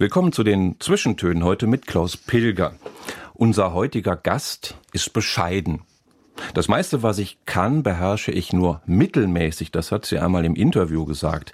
Willkommen zu den Zwischentönen heute mit Klaus Pilger. Unser heutiger Gast ist bescheiden. Das meiste, was ich kann, beherrsche ich nur mittelmäßig. Das hat sie einmal im Interview gesagt.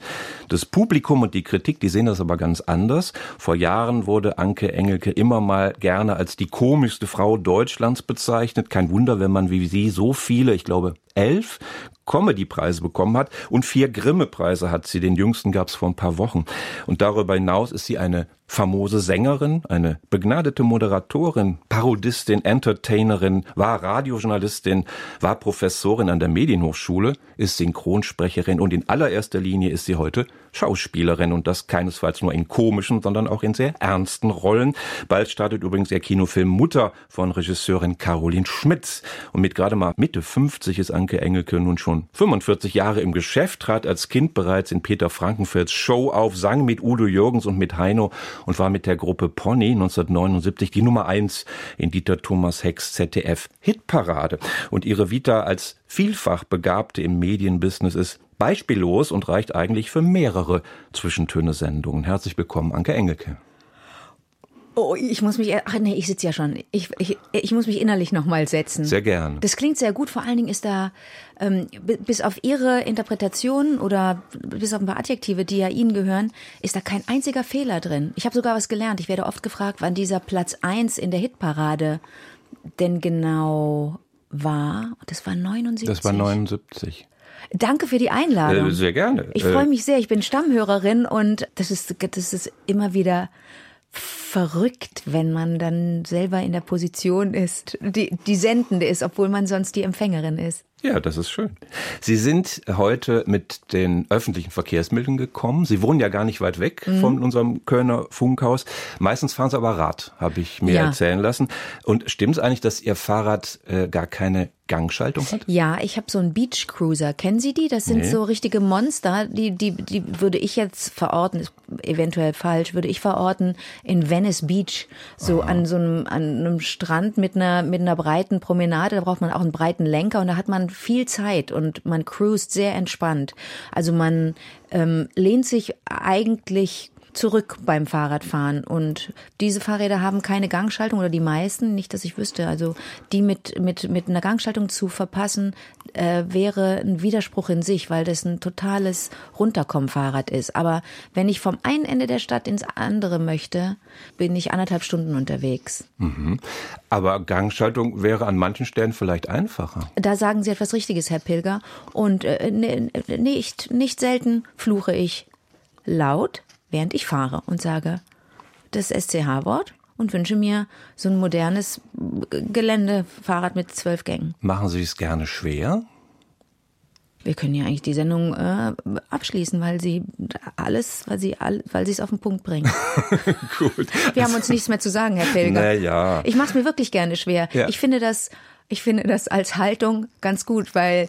Das Publikum und die Kritik, die sehen das aber ganz anders. Vor Jahren wurde Anke Engelke immer mal gerne als die komischste Frau Deutschlands bezeichnet. Kein Wunder, wenn man wie sie so viele, ich glaube elf Comedy-Preise bekommen hat und vier Grimme-Preise hat sie. Den jüngsten gab es vor ein paar Wochen. Und darüber hinaus ist sie eine famose Sängerin, eine begnadete Moderatorin, Parodistin, Entertainerin, war Radiojournalistin, war Professorin an der Medienhochschule, ist Synchronsprecherin und in allererster Linie ist sie heute Schauspielerin und das keinesfalls nur in komischen, sondern auch in sehr ernsten Rollen. Bald startet übrigens ihr Kinofilm Mutter von Regisseurin Caroline Schmitz. Und mit gerade mal Mitte 50 ist Anke Engelke nun schon 45 Jahre im Geschäft, trat als Kind bereits in Peter Frankenfelds Show auf, sang mit Udo Jürgens und mit Heino und war mit der Gruppe Pony 1979 die Nummer eins in Dieter Thomas Hecks ZDF Hitparade. Und ihre Vita als vielfach Begabte im Medienbusiness ist beispiellos und reicht eigentlich für mehrere Zwischentöne-Sendungen. Herzlich willkommen, Anke Engelke. Oh, ich muss mich, ach nee, ich sitze ja schon. Ich, ich, ich muss mich innerlich nochmal setzen. Sehr gern. Das klingt sehr gut. Vor allen Dingen ist da, ähm, bis auf Ihre Interpretation oder bis auf ein paar Adjektive, die ja Ihnen gehören, ist da kein einziger Fehler drin. Ich habe sogar was gelernt. Ich werde oft gefragt, wann dieser Platz eins in der Hitparade denn genau war. Das war 79. Das war 79. Danke für die Einladung. Äh, sehr gerne. Ich freue mich sehr. Ich bin Stammhörerin und das ist, das ist immer wieder verrückt, wenn man dann selber in der Position ist, die, die Sendende ist, obwohl man sonst die Empfängerin ist. Ja, das ist schön. Sie sind heute mit den öffentlichen Verkehrsmitteln gekommen. Sie wohnen ja gar nicht weit weg mhm. von unserem Kölner Funkhaus. Meistens fahren Sie aber Rad, habe ich mir ja. erzählen lassen. Und stimmt es eigentlich, dass Ihr Fahrrad äh, gar keine Gangschaltung hat? Ja, ich habe so einen Beach Cruiser. Kennen Sie die? Das sind nee. so richtige Monster. Die, die, die würde ich jetzt verorten, ist eventuell falsch, würde ich verorten in Venice Beach. So Aha. an so einem, an einem Strand mit einer, mit einer breiten Promenade. Da braucht man auch einen breiten Lenker und da hat man viel Zeit und man cruist sehr entspannt. Also man ähm, lehnt sich eigentlich zurück beim Fahrradfahren. Und diese Fahrräder haben keine Gangschaltung oder die meisten, nicht, dass ich wüsste. Also die mit, mit, mit einer Gangschaltung zu verpassen, äh, wäre ein Widerspruch in sich, weil das ein totales Runterkommen-Fahrrad ist. Aber wenn ich vom einen Ende der Stadt ins andere möchte, bin ich anderthalb Stunden unterwegs. Mhm. Aber Gangschaltung wäre an manchen Stellen vielleicht einfacher. Da sagen Sie etwas Richtiges, Herr Pilger. Und äh, nicht, nicht selten fluche ich laut während ich fahre und sage das SCH-Wort und wünsche mir so ein modernes Geländefahrrad mit zwölf Gängen. Machen Sie es gerne schwer? Wir können ja eigentlich die Sendung äh, abschließen, weil sie alles, weil sie all, weil sie es auf den Punkt bringen. Gut. Wir haben uns nichts mehr zu sagen, Herr Pilger. Naja. Ich mache es mir wirklich gerne schwer. Ja. Ich finde das, ich finde das als Haltung ganz gut, weil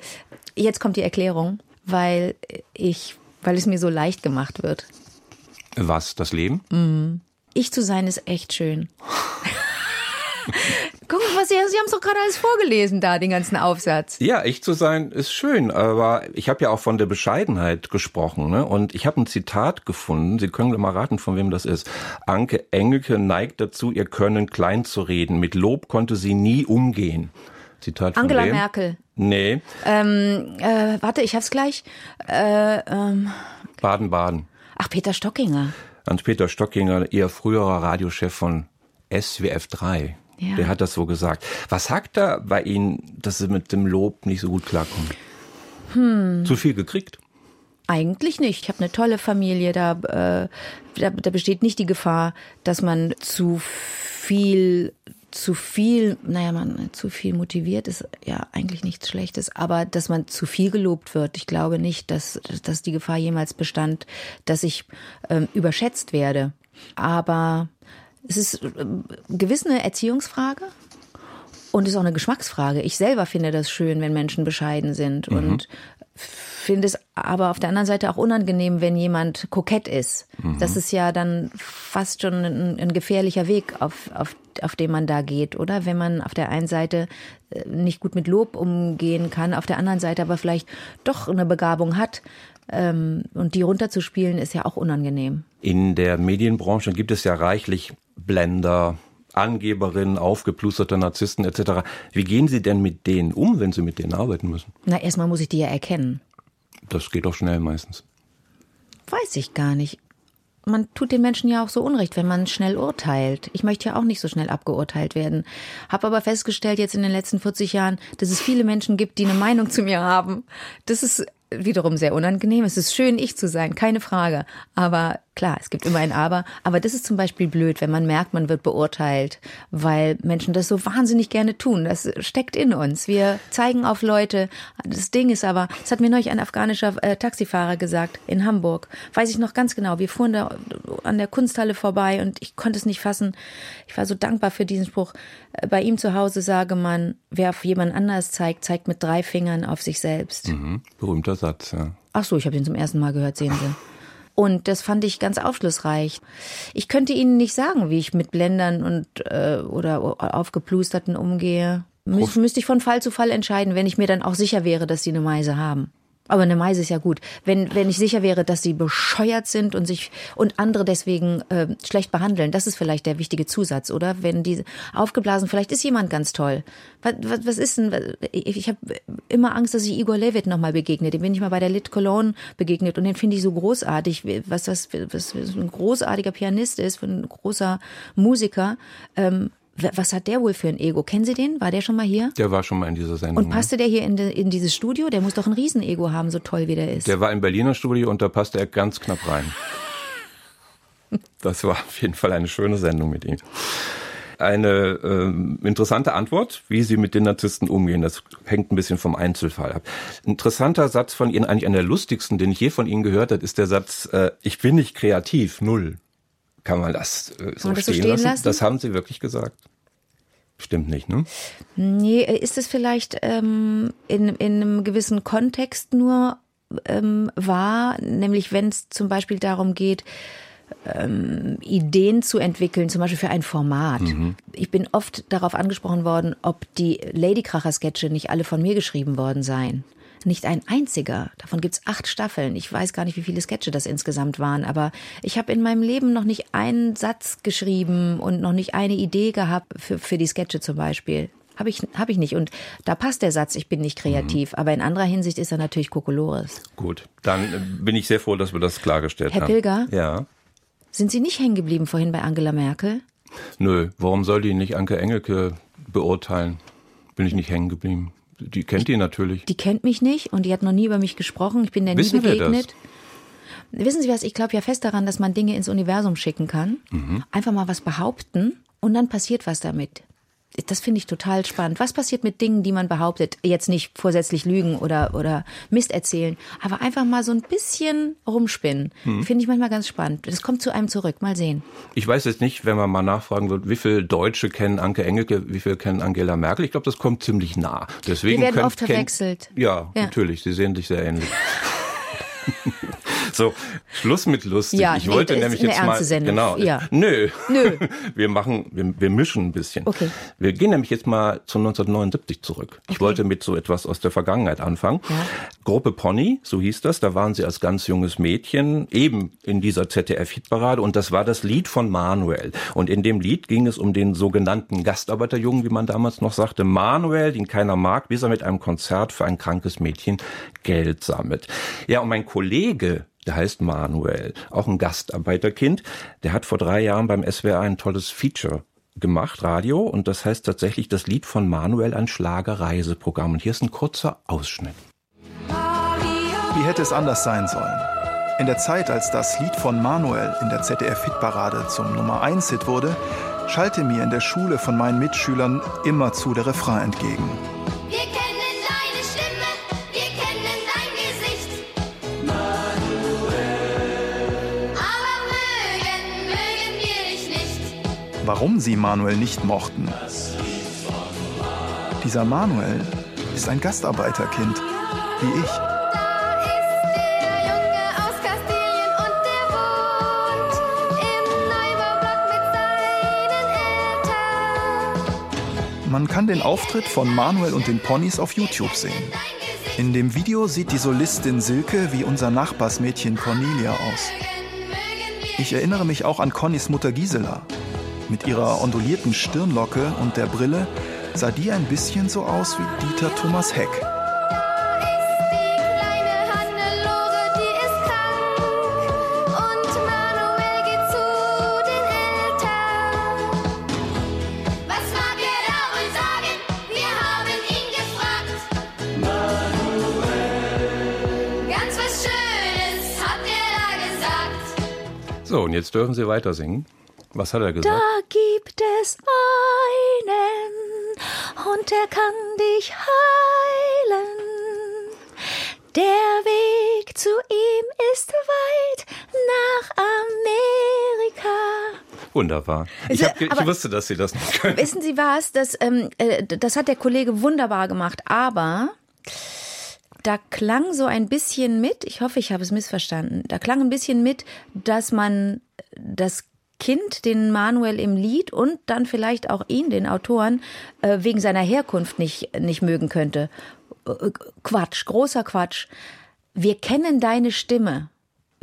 jetzt kommt die Erklärung, weil ich, weil es mir so leicht gemacht wird. Was, das Leben? Mhm. Ich zu sein ist echt schön. Guck mal, Sie, Sie haben es doch gerade alles vorgelesen da, den ganzen Aufsatz. Ja, ich zu sein ist schön, aber ich habe ja auch von der Bescheidenheit gesprochen. Ne? Und ich habe ein Zitat gefunden, Sie können mal raten, von wem das ist. Anke Engelke neigt dazu, ihr Können klein zu reden. Mit Lob konnte sie nie umgehen. Zitat von Angela wem? Merkel. Nee. Ähm, äh, warte, ich hab's gleich. Äh, ähm. Ach, Peter Stockinger. Hans-Peter Stockinger, ihr früherer Radiochef von SWF 3. Ja. Der hat das so gesagt. Was sagt da bei Ihnen, dass Sie mit dem Lob nicht so gut klarkommen? Hm. Zu viel gekriegt? Eigentlich nicht. Ich habe eine tolle Familie. Da, äh, da, da besteht nicht die Gefahr, dass man zu viel zu viel, naja, man zu viel motiviert ist ja eigentlich nichts Schlechtes, aber dass man zu viel gelobt wird, ich glaube nicht, dass, dass die Gefahr jemals bestand, dass ich ähm, überschätzt werde. Aber Es ist äh, gewiss eine Erziehungsfrage und es ist auch eine Geschmacksfrage. Ich selber finde das schön, wenn Menschen bescheiden sind mhm. und finde es aber auf der anderen Seite auch unangenehm, wenn jemand kokett ist. Mhm. Das ist ja dann fast schon ein, ein gefährlicher Weg, auf, auf, auf den man da geht, oder? Wenn man auf der einen Seite äh, nicht gut mit Lob umgehen kann, auf der anderen Seite aber vielleicht doch eine Begabung hat, ähm, und die runterzuspielen ist ja auch unangenehm. In der Medienbranche gibt es ja reichlich Blender, Angeberinnen, aufgeplusterte Narzissten etc. Wie gehen Sie denn mit denen um, wenn Sie mit denen arbeiten müssen? Na, erstmal muss ich die ja erkennen. Das geht doch schnell meistens. Weiß ich gar nicht. Man tut den Menschen ja auch so unrecht, wenn man schnell urteilt. Ich möchte ja auch nicht so schnell abgeurteilt werden. Hab aber festgestellt jetzt in den letzten 40 Jahren, dass es viele Menschen gibt, die eine Meinung zu mir haben. Das ist wiederum sehr unangenehm. Es ist schön, ich zu sein, keine Frage. Aber klar, es gibt immer ein Aber. Aber das ist zum Beispiel blöd, wenn man merkt, man wird beurteilt, weil Menschen das so wahnsinnig gerne tun. Das steckt in uns. Wir zeigen auf Leute. Das Ding ist aber, das hat mir neulich ein afghanischer äh, Taxifahrer gesagt in Hamburg. Weiß ich noch ganz genau. Wir fuhren da an der Kunsthalle vorbei und ich konnte es nicht fassen. Ich war so dankbar für diesen Spruch. Äh, bei ihm zu Hause sage man, wer auf jemand anders zeigt, zeigt mit drei Fingern auf sich selbst. Mhm. Berühmter Satz, ja. Ach so, ich habe ihn zum ersten Mal gehört, sehen Sie. Und das fand ich ganz aufschlussreich. Ich könnte Ihnen nicht sagen, wie ich mit Blendern und äh, oder aufgeplusterten umgehe. Müs müsste ich von Fall zu Fall entscheiden, wenn ich mir dann auch sicher wäre, dass sie eine Meise haben. Aber eine Meise ist ja gut. Wenn, wenn ich sicher wäre, dass sie bescheuert sind und sich und andere deswegen äh, schlecht behandeln, das ist vielleicht der wichtige Zusatz, oder? Wenn die aufgeblasen, vielleicht ist jemand ganz toll. Was, was, was ist denn? Ich, ich habe immer Angst, dass ich Igor Levit nochmal begegne. Dem bin ich mal bei der Lit Cologne begegnet und den finde ich so großartig, was, was, was, was ein großartiger Pianist ist, ein großer Musiker. Ähm, was hat der wohl für ein Ego? Kennen Sie den? War der schon mal hier? Der war schon mal in dieser Sendung. Und passte der hier in, de, in dieses Studio? Der muss doch ein Riesenego haben, so toll wie der ist. Der war im Berliner Studio und da passte er ganz knapp rein. Das war auf jeden Fall eine schöne Sendung mit ihm. Eine äh, interessante Antwort, wie Sie mit den Narzissten umgehen. Das hängt ein bisschen vom Einzelfall ab. Interessanter Satz von Ihnen, eigentlich einer der lustigsten, den ich je von Ihnen gehört habe, ist der Satz, äh, ich bin nicht kreativ, null. Kann man das äh, so, man das stehen, so stehen lassen? lassen? Das haben Sie wirklich gesagt. Stimmt nicht, ne? Nee, ist es vielleicht ähm, in, in einem gewissen Kontext nur ähm, wahr, nämlich wenn es zum Beispiel darum geht, ähm, Ideen zu entwickeln, zum Beispiel für ein Format. Mhm. Ich bin oft darauf angesprochen worden, ob die Ladykracher-Sketche nicht alle von mir geschrieben worden seien. Nicht ein einziger. Davon gibt's acht Staffeln. Ich weiß gar nicht, wie viele Sketche das insgesamt waren, aber ich habe in meinem Leben noch nicht einen Satz geschrieben und noch nicht eine Idee gehabt für, für die Sketche zum Beispiel. Habe ich, hab ich nicht. Und da passt der Satz, ich bin nicht kreativ. Mhm. Aber in anderer Hinsicht ist er natürlich Kokolores. Gut, dann äh, bin ich sehr froh, dass wir das klargestellt Herr haben. Herr Pilger? Ja. Sind Sie nicht hängen geblieben vorhin bei Angela Merkel? Nö, warum soll die nicht Anke Engelke beurteilen? Bin ich nicht hängen geblieben. Die kennt die natürlich. Die kennt mich nicht und die hat noch nie über mich gesprochen. Ich bin der Wissen nie begegnet. Wissen Sie was? Ich glaube ja fest daran, dass man Dinge ins Universum schicken kann. Mhm. Einfach mal was behaupten und dann passiert was damit das finde ich total spannend. Was passiert mit Dingen, die man behauptet? Jetzt nicht vorsätzlich lügen oder, oder Mist erzählen, aber einfach mal so ein bisschen rumspinnen. Hm. Finde ich manchmal ganz spannend. Das kommt zu einem zurück. Mal sehen. Ich weiß jetzt nicht, wenn man mal nachfragen wird, wie viele Deutsche kennen Anke Engelke, wie viele kennen Angela Merkel. Ich glaube, das kommt ziemlich nah. Deswegen Wir werden könnt, oft verwechselt. Ja, ja, natürlich. Sie sehen sich sehr ähnlich. So, Schluss mit lustig. Ja, ich nee, wollte nämlich jetzt mal Sendung. genau. Ja. Nö. Nö. Wir machen wir, wir mischen ein bisschen. Okay. Wir gehen nämlich jetzt mal zu 1979 zurück. Ich wollte mit so etwas aus der Vergangenheit anfangen. Ja. Gruppe Pony, so hieß das, da waren sie als ganz junges Mädchen eben in dieser ZDF Hitparade und das war das Lied von Manuel und in dem Lied ging es um den sogenannten Gastarbeiterjungen, wie man damals noch sagte, Manuel, den keiner mag, bis er mit einem Konzert für ein krankes Mädchen Geld sammelt. Ja, und mein Kollege der heißt Manuel, auch ein Gastarbeiterkind. Der hat vor drei Jahren beim SWR ein tolles Feature gemacht, Radio, und das heißt tatsächlich das Lied von Manuel ein Schlagerreiseprogramm. Und hier ist ein kurzer Ausschnitt. Wie hätte es anders sein sollen? In der Zeit, als das Lied von Manuel in der ZDF-Hitparade zum Nummer 1 Hit wurde, schallte mir in der Schule von meinen Mitschülern immerzu der Refrain entgegen. Warum sie Manuel nicht mochten. Dieser Manuel ist ein Gastarbeiterkind, wie ich. Man kann den Auftritt von Manuel und den Ponys auf YouTube sehen. In dem Video sieht die Solistin Silke wie unser Nachbarsmädchen Cornelia aus. Ich erinnere mich auch an Connys Mutter Gisela. Mit ihrer ondulierten Stirnlocke und der Brille sah die ein bisschen so aus wie Dieter Thomas Heck. So, und jetzt dürfen Sie weiter singen. Was hat er gesagt? Da gibt es einen und der kann dich heilen. Der Weg zu ihm ist weit nach Amerika. Wunderbar. Ich, hab, ich wusste, dass Sie das nicht können. Wissen Sie was? Das, ähm, äh, das hat der Kollege wunderbar gemacht, aber da klang so ein bisschen mit, ich hoffe, ich habe es missverstanden, da klang ein bisschen mit, dass man das Kind, den Manuel im Lied und dann vielleicht auch ihn, den Autoren, äh, wegen seiner Herkunft nicht, nicht mögen könnte. Äh, Quatsch, großer Quatsch. Wir kennen deine Stimme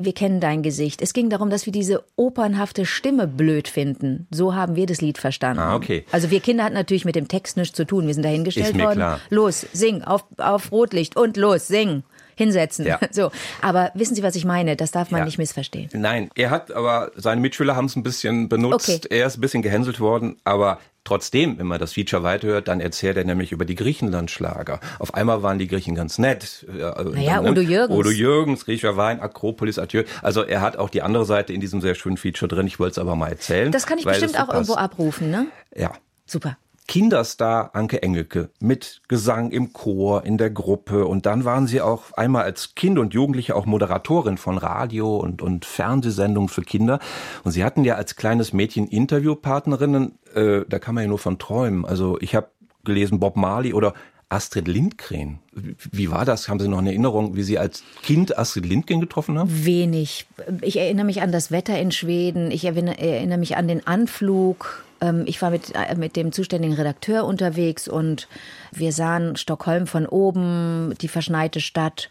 wir kennen dein Gesicht. Es ging darum, dass wir diese opernhafte Stimme blöd finden. So haben wir das Lied verstanden. Ah, okay. Also wir Kinder hatten natürlich mit dem Text nichts zu tun. Wir sind dahingestellt Ist mir worden. Klar. Los, sing, auf, auf Rotlicht und los, sing. Hinsetzen. Ja. So. Aber wissen Sie, was ich meine? Das darf man Ja. nicht missverstehen. Nein, er hat aber, seine Mitschüler haben es ein bisschen benutzt. Okay. Er ist ein bisschen gehänselt worden, aber trotzdem, wenn man das Feature weiterhört, dann erzählt er nämlich über die Griechenland-Schlager. Auf einmal waren die Griechen ganz nett. Ja, also Naja, dann, ne? Udo Jürgens. Udo Jürgens, Griecher Wein, Akropolis, Adieu. Also er hat auch die andere Seite in diesem sehr schönen Feature drin. Ich wollte es aber mal erzählen. Das kann ich bestimmt es so auch irgendwo passt. abrufen, ne? Ja. Super. Kinderstar Anke Engelke mit Gesang im Chor, in der Gruppe. Und dann waren sie auch einmal als Kind und Jugendliche auch Moderatorin von Radio und, und Fernsehsendungen für Kinder. Und sie hatten ja als kleines Mädchen Interviewpartnerinnen, äh, da kann man ja nur von träumen. Also ich habe gelesen Bob Marley oder Astrid Lindgren. Wie- war das? Haben Sie noch eine Erinnerung, wie Sie als Kind Astrid Lindgren getroffen haben? Wenig. Ich erinnere mich an das Wetter in Schweden. Ich erinnere, erinnere mich an den Anflug. Ähm, Ich war mit, äh, mit dem zuständigen Redakteur unterwegs und wir sahen Stockholm von oben, die verschneite Stadt.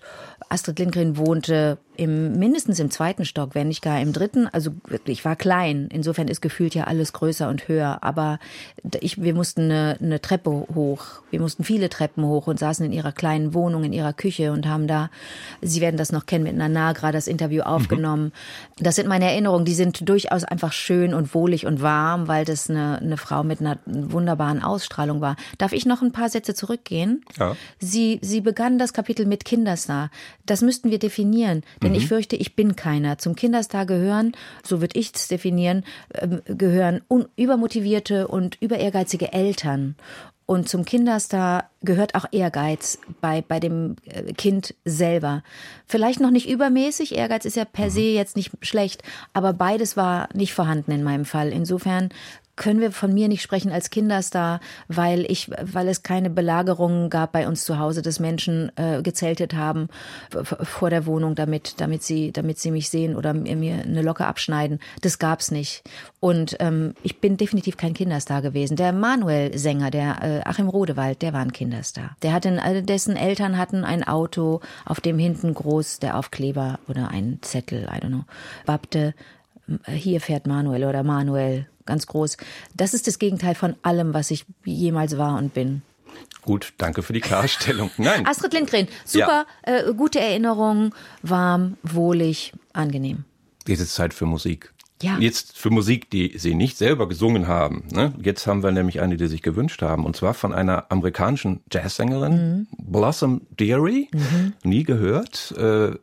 Astrid Lindgren wohnte im, mindestens im zweiten Stock, wenn nicht gar im dritten. Also wirklich, ich war klein. Insofern ist gefühlt ja alles größer und höher. Aber ich, wir mussten eine, eine Treppe hoch. Wir mussten viele Treppen hoch und saßen in ihrer kleinen Wohnung, in ihrer Küche und haben da, Sie werden das noch kennen, mit Nanagra das Interview aufgenommen. Das sind meine Erinnerungen. Die sind durchaus einfach schön und wohlig und warm, weil das eine, eine Frau mit einer wunderbaren Ausstrahlung war. Darf ich noch ein paar Sätze zurückgehen? Ja. Sie, sie begann das Kapitel mit Kinderstar. Das müssten wir definieren, denn ich fürchte, ich bin keiner. Zum Kinderstar gehören, so würde ich es definieren, ähm, gehören übermotivierte und überehrgeizige Eltern. Und zum Kinderstar gehört auch Ehrgeiz bei, bei dem äh, Kind selber. Vielleicht noch nicht übermäßig. Ehrgeiz ist ja per se jetzt nicht schlecht, aber beides war nicht vorhanden in meinem Fall. Insofern können wir von mir nicht sprechen als Kinderstar, weil ich, weil es keine Belagerungen gab bei uns zu Hause, dass Menschen äh, gezeltet haben vor der Wohnung, damit, damit sie, damit sie mich sehen oder mir, eine Locke abschneiden. Das gab's nicht. Und ähm, ich bin definitiv kein Kinderstar gewesen. Der Manuel-Sänger, der äh, Achim Rodewald, der war ein Kinderstar. Der hatte, ein- dessen Eltern hatten ein Auto, auf dem hinten groß der Aufkleber oder ein Zettel, I don't know, wappte hier fährt Manuel oder Manuel, ganz groß. Das ist das Gegenteil von allem, was ich jemals war und bin. Gut, danke für die Klarstellung. Nein. Astrid Lindgren, super, äh, gute Erinnerung, warm, wohlig, angenehm. Jetzt ist Zeit für Musik. Ja. Jetzt für Musik, die Sie nicht selber gesungen haben. Ne? Jetzt haben wir nämlich eine, die sich gewünscht haben. Und zwar von einer amerikanischen Jazzsängerin, Blossom Dearie. Nie gehört. Äh,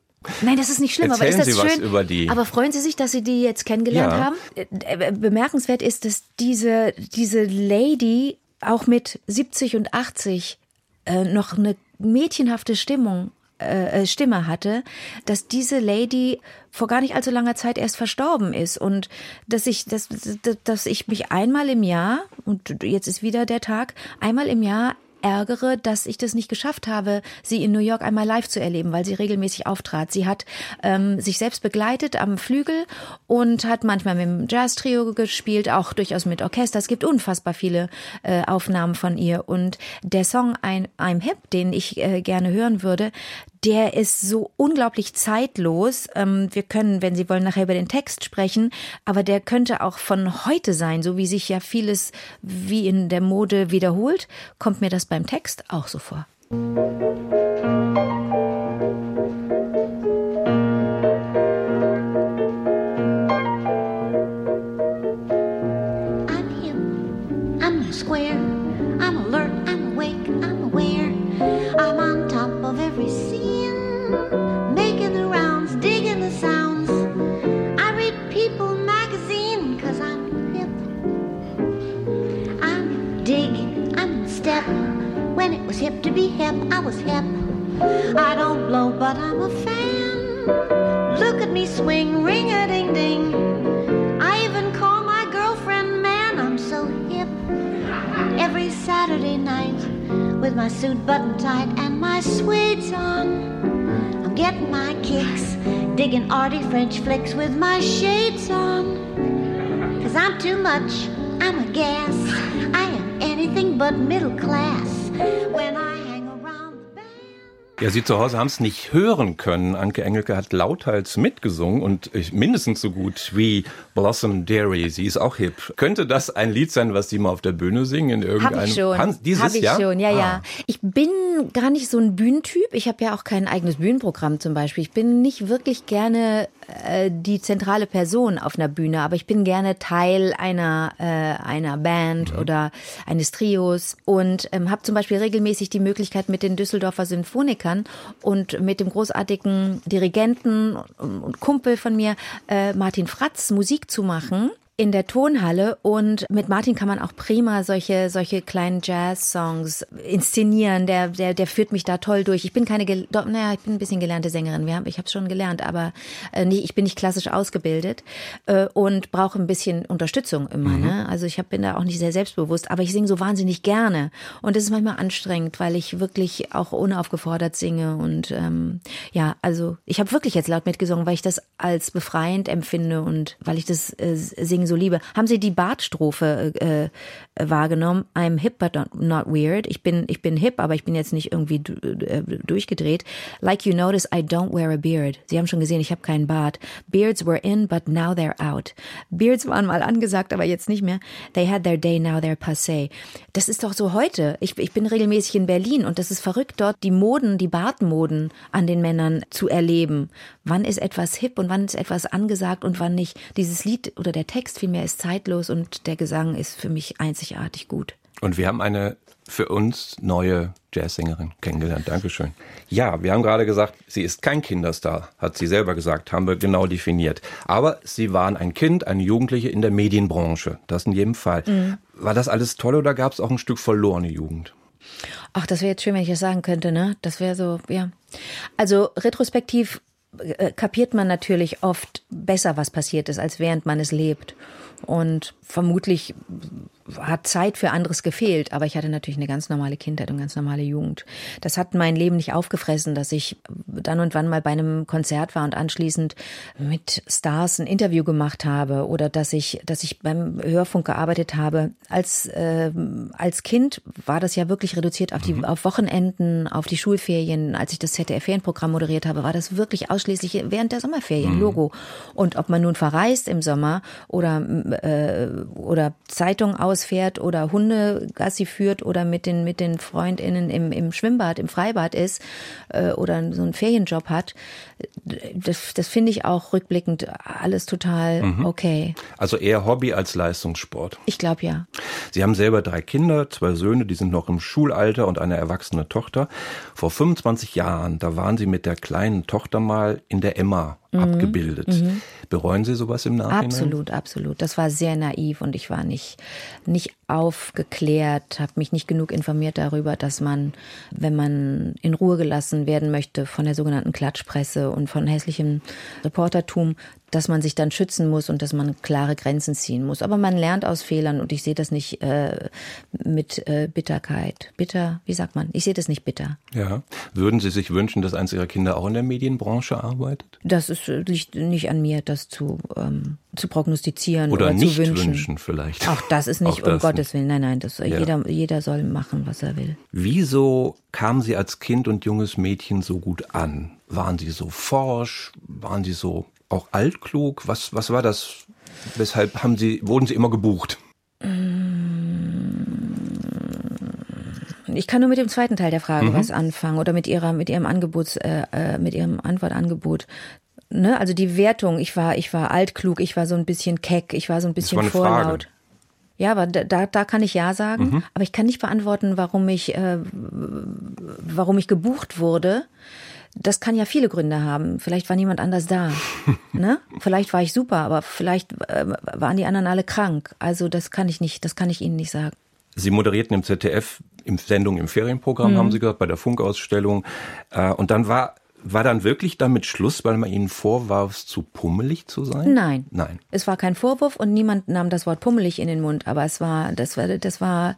Nein, das ist nicht schlimm, aber Erzählen ist das Sie was schön? über die. Aber freuen Sie sich, dass Sie die jetzt kennengelernt Ja. haben? Äh, Bemerkenswert ist, dass diese, diese Lady auch mit 70 und 80 äh, noch eine mädchenhafte Stimmung äh, Stimme hatte, dass diese Lady vor gar nicht allzu langer Zeit erst verstorben ist und dass ich, dass, dass ich mich einmal im Jahr, und jetzt ist wieder der Tag, einmal im Jahr ärgere, dass ich das nicht geschafft habe, sie in New York einmal live zu erleben, weil sie regelmäßig auftrat. Sie hat ähm, sich selbst begleitet am Flügel und hat manchmal mit dem Jazz-Trio gespielt, auch durchaus mit Orchester. Es gibt unfassbar viele äh, Aufnahmen von ihr. Und der Song I'm, I'm Hip, den ich äh, gerne hören würde, der ist so unglaublich zeitlos. Ähm, wir können, wenn Sie wollen, nachher über den Text sprechen, aber der könnte auch von heute sein, so wie sich ja vieles wie in der Mode wiederholt, kommt mir das beim Text auch so vor. Arty French flicks with my shades on. Cause I'm too much, I'm a gas. I am anything but middle class. Ja, Sie zu Hause haben es nicht hören können. Anke Engelke hat lauthals mitgesungen und mindestens so gut wie Blossom Dairy. Sie ist auch hip. Könnte das ein Lied sein, was Sie mal auf der Bühne singen in irgendeinem? Hab ich schon. Hans, dieses Hab ich Jahr? schon, ja, ah. ja. Ich bin gar nicht so ein Bühnentyp. Ich habe ja auch kein eigenes Bühnenprogramm zum Beispiel. Ich bin nicht wirklich gerne äh, die zentrale Person auf einer Bühne, aber ich bin gerne Teil einer äh, einer Band mhm. oder eines Trios und ähm, habe zum Beispiel regelmäßig die Möglichkeit mit den Düsseldorfer Symphonikern und mit dem großartigen Dirigenten und Kumpel von mir äh, Martin Fratz Musik zu machen in der Tonhalle und mit Martin kann man auch prima solche solche kleinen Jazz-Songs inszenieren. Der der der führt mich da toll durch. Ich bin keine, naja, ich bin ein bisschen gelernte Sängerin. Wir haben, ich habe schon gelernt, aber äh, nicht, ich bin nicht klassisch ausgebildet äh, und brauche ein bisschen Unterstützung immer. Mhm. Ne? Also ich hab, bin da auch nicht sehr selbstbewusst, aber ich singe so wahnsinnig gerne und das ist manchmal anstrengend, weil ich wirklich auch unaufgefordert singe und ähm, ja, also ich habe wirklich jetzt laut mitgesungen, weil ich das als befreiend empfinde und weil ich das äh, Singen so liebe. Haben Sie die Bartstrophe äh, wahrgenommen? I'm hip but not weird. Ich bin ich bin hip, aber ich bin jetzt nicht irgendwie äh, durchgedreht. Like you notice, I don't wear a beard. Sie haben schon gesehen, ich habe keinen Bart. Beards were in, but now they're out. Beards waren mal angesagt, aber jetzt nicht mehr. They had their day, now they're passé. Das ist doch so heute. Ich, ich bin regelmäßig in Berlin und das ist verrückt, dort die Moden, die Bartmoden an den Männern zu erleben. Wann ist etwas hip und wann ist etwas angesagt und wann nicht? Dieses Lied oder der Text vielmehr ist zeitlos und der Gesang ist für mich einzigartig gut. Und wir haben eine für uns neue Jazzsängerin kennengelernt. Dankeschön. Ja, wir haben gerade gesagt, sie ist kein Kinderstar, hat sie selber gesagt, haben wir genau definiert. Aber sie waren ein Kind, eine Jugendliche in der Medienbranche. Das in jedem Fall. Mhm. War das alles toll oder gab es auch ein Stück verlorene Jugend? Ach, das wäre jetzt schön, wenn ich das sagen könnte, ne? Das wäre so, ja. Also retrospektiv äh, kapiert man natürlich oft besser, was passiert ist, als während man es lebt. Und vermutlich hat Zeit für anderes gefehlt, aber ich hatte natürlich eine ganz normale Kindheit und ganz normale Jugend. Das hat mein Leben nicht aufgefressen, dass ich dann und wann mal bei einem Konzert war und anschließend mit Stars ein Interview gemacht habe oder dass ich, dass ich beim Hörfunk gearbeitet habe. Als äh, als Kind war das ja wirklich reduziert auf die mhm. auf Wochenenden, auf die Schulferien. Als ich das ZDF-Ferienprogramm moderiert habe, war das wirklich ausschließlich während der Sommerferien mhm. Logo. Und ob man nun verreist im Sommer oder äh, oder Zeitung ausfährt oder Hunde Gassi führt oder mit den, mit den FreundInnen im, im Schwimmbad, im Freibad ist äh, oder so einen Ferienjob hat, das, das finde ich auch rückblickend alles total mhm. okay. Also eher Hobby als Leistungssport. Ich glaube ja. Sie haben selber drei Kinder, zwei Söhne, die sind noch im Schulalter und eine erwachsene Tochter. Vor 25 Jahren, da waren Sie mit der kleinen Tochter mal in der Emma mhm. abgebildet. Mhm. Bereuen Sie sowas im Nachhinein? Absolut, absolut. Das war sehr naiv und ich war nicht, nicht aufgeklärt, habe mich nicht genug informiert darüber, dass man, wenn man in Ruhe gelassen werden möchte von der sogenannten Klatschpresse und von hässlichem Reportertum, dass man sich dann schützen muss und dass man klare Grenzen ziehen muss. Aber man lernt aus Fehlern und ich sehe das nicht äh, mit äh, Bitterkeit. Bitter, wie sagt man? Ich sehe das nicht bitter. Ja. Würden Sie sich wünschen, dass eins Ihrer Kinder auch in der Medienbranche arbeitet? Das ist, liegt nicht an mir, das zu, ähm, zu prognostizieren oder, oder nicht zu wünschen. wünschen vielleicht. Auch das ist nicht, um Gottes Willen. Nein, nein, das, ja. jeder, jeder soll machen, was er will. Wieso kamen Sie als Kind und junges Mädchen so gut an? Waren Sie so forsch? Waren Sie so auch altklug? Was, was war das? Weshalb haben Sie, wurden Sie immer gebucht? Ich kann nur mit dem zweiten Teil der Frage mhm. was anfangen oder mit ihrer, mit ihrem Angebot, äh, äh, mit ihrem Antwortangebot. Ne? Also die Wertung, ich war, ich war altklug, ich war so ein bisschen keck, ich war so ein bisschen vorlaut. Frage. Ja, aber da, da kann ich ja sagen, mhm. aber ich kann nicht beantworten, warum ich, äh, warum ich gebucht wurde das kann ja viele Gründe haben. Vielleicht war niemand anders da. ne? Vielleicht war ich super, aber vielleicht äh, waren die anderen alle krank. Also das kann ich nicht, das kann ich Ihnen nicht sagen. Sie moderierten im ZDF im Sendung im Ferienprogramm, mhm. haben Sie gesagt, bei der Funkausstellung. Äh, und dann war war dann wirklich damit Schluss, weil man Ihnen vorwarf, zu pummelig zu sein? Nein. Nein. Es war kein Vorwurf und niemand nahm das Wort pummelig in den Mund, aber es war, das war, das war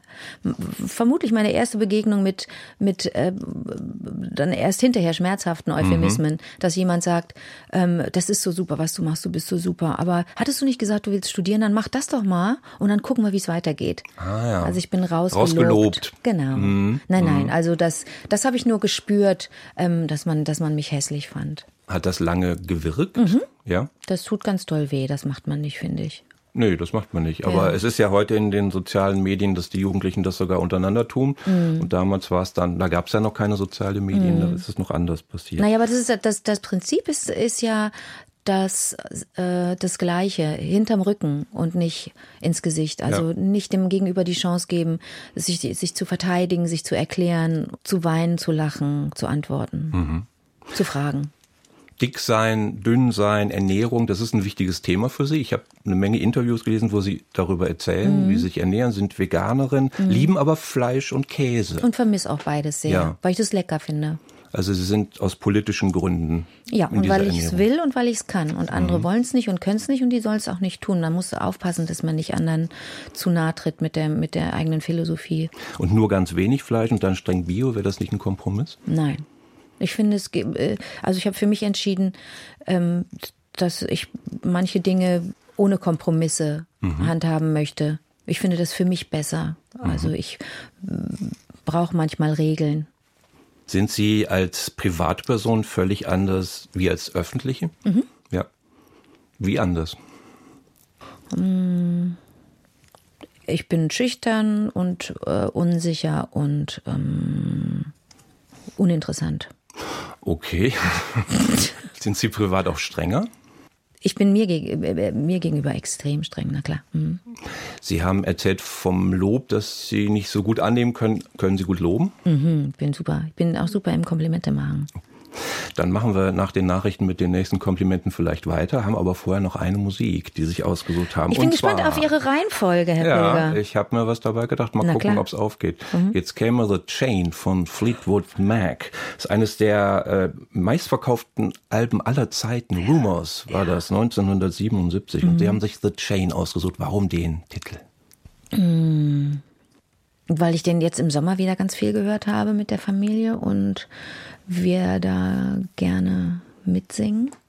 vermutlich meine erste Begegnung mit, mit äh, dann erst hinterher schmerzhaften Euphemismen, mhm. dass jemand sagt, ähm, das ist so super, was du machst, du bist so super. Aber hattest du nicht gesagt, du willst studieren, dann mach das doch mal und dann gucken wir, wie es weitergeht. Ah, ja. Also ich bin rausgelobt. Rausgelobt. Genau. Mhm. Nein, nein, mhm. also das, das habe ich nur gespürt, ähm, dass man, dass man man mich hässlich fand. Hat das lange gewirkt? Mhm. Ja. Das tut ganz doll weh, das macht man nicht, finde ich. Nee, das macht man nicht. Aber ja. es ist ja heute in den sozialen Medien, dass die Jugendlichen das sogar untereinander tun. Mhm. Und damals war es dann, da gab es ja noch keine sozialen Medien, mhm. da ist es noch anders passiert. Naja, aber das, ist, das, das Prinzip ist, ist ja das, äh, das Gleiche, hinterm Rücken und nicht ins Gesicht. Also ja. nicht dem Gegenüber die Chance geben, sich, sich zu verteidigen, sich zu erklären, zu weinen, zu lachen, zu antworten. Mhm zu fragen. Dick sein, dünn sein, Ernährung, das ist ein wichtiges Thema für Sie. Ich habe eine Menge Interviews gelesen, wo Sie darüber erzählen, mhm. wie Sie sich ernähren, sind Veganerin, mhm. lieben aber Fleisch und Käse. Und vermisse auch beides sehr, ja. weil ich das lecker finde. Also Sie sind aus politischen Gründen. Ja, und weil ich es will und weil ich es kann. Und andere mhm. wollen es nicht und können es nicht und die sollen es auch nicht tun. Man muss aufpassen, dass man nicht anderen zu nahe tritt mit der, mit der eigenen Philosophie. Und nur ganz wenig Fleisch und dann streng Bio, wäre das nicht ein Kompromiss? Nein. Ich finde es, äh, also ich habe für mich entschieden, ähm, dass ich manche Dinge ohne Kompromisse mhm. handhaben möchte. Ich finde das für mich besser. Also mhm. ich brauche manchmal Regeln. Sind Sie als Privatperson völlig anders wie als öffentliche? Mhm. Ja. Wie anders? Mm. Ich bin schüchtern und äh, unsicher und ähm, uninteressant. Okay. Sind Sie privat auch strenger? Ich bin mir, geg äh, mir gegenüber extrem streng, na klar. Mhm. Sie haben erzählt vom Lob, das Sie nicht so gut annehmen können. Können Sie gut loben? Mhm, bin super. Ich bin auch super im Komplimente machen. Dann machen wir nach den Nachrichten mit den nächsten Komplimenten vielleicht weiter, haben aber vorher noch eine Musik, die sich ausgesucht haben. Ich bin Und gespannt zwar, auf Ihre Reihenfolge, Herr ja, Pilger. ich habe mir was dabei gedacht. Mal Na gucken, ob es aufgeht. Mhm. Jetzt käme The Chain von Fleetwood Mac. Das ist eines der äh, meistverkauften Alben aller Zeiten. Rumors war das 1977. Mhm. Und Sie haben sich The Chain ausgesucht. Warum den Titel? Mhm weil ich den jetzt im Sommer wieder ganz viel gehört habe mit der Familie und wir da gerne mitsingen.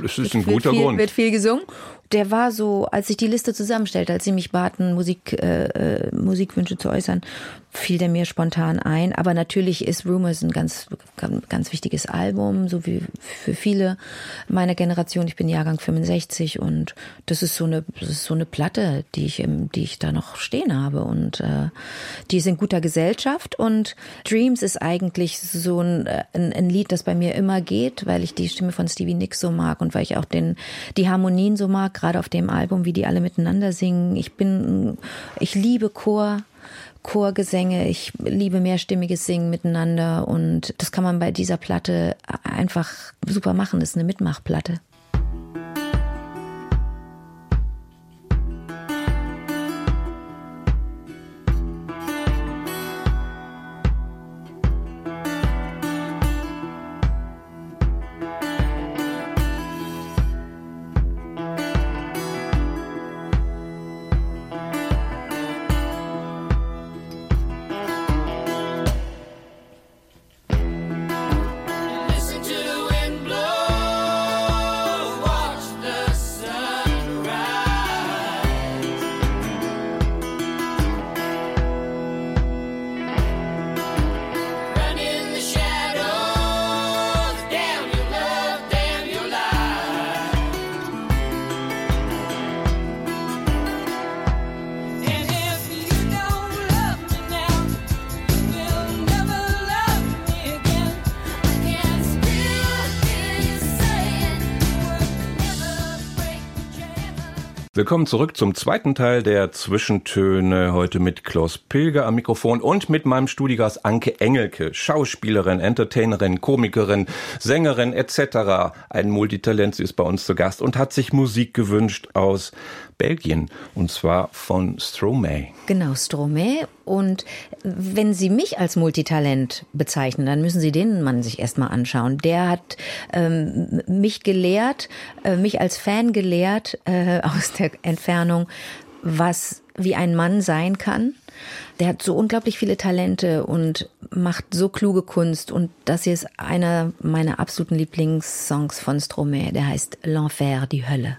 Das ist ein guter viel, Grund. Wird viel gesungen der war so, als ich die Liste zusammenstellte, als sie mich baten, Musik, äh, äh, Musikwünsche zu äußern, fiel der mir spontan ein. Aber natürlich ist Rumors ein ganz, ganz wichtiges Album, so wie für viele meiner Generation. Ich bin Jahrgang 65 und das ist so eine, ist so eine Platte, die ich, im, die ich da noch stehen habe und äh, die ist in guter Gesellschaft und Dreams ist eigentlich so ein, ein, ein Lied, das bei mir immer geht, weil ich die Stimme von Stevie Nicks so mag und weil ich auch den, die Harmonien so mag gerade auf dem Album, wie die alle miteinander singen. Ich bin, ich liebe Chor. Chorgesänge. Ich liebe mehrstimmiges Singen miteinander und das kann man bei dieser Platte einfach super machen. Das ist eine Mitmachplatte. Willkommen zurück zum zweiten Teil der Zwischentöne. Heute mit Klaus Pilger am Mikrofon und mit meinem Studiogast Anke Engelke, Schauspielerin, Entertainerin, Komikerin, Sängerin etc. Ein Multitalent. Sie ist bei uns zu Gast und hat sich Musik gewünscht aus Belgien und zwar von Stromae. Genau, Stromae. Und wenn Sie mich als Multitalent bezeichnen, dann müssen Sie den Mann sich erstmal anschauen. Der hat ähm, mich gelehrt, äh, mich als Fan gelehrt äh, aus der Entfernung, was wie ein Mann sein kann. Der hat so unglaublich viele Talente und macht so kluge Kunst. Und das hier ist einer meiner absoluten Lieblingssongs von Stromae. Der heißt L'Enfer, die Hölle.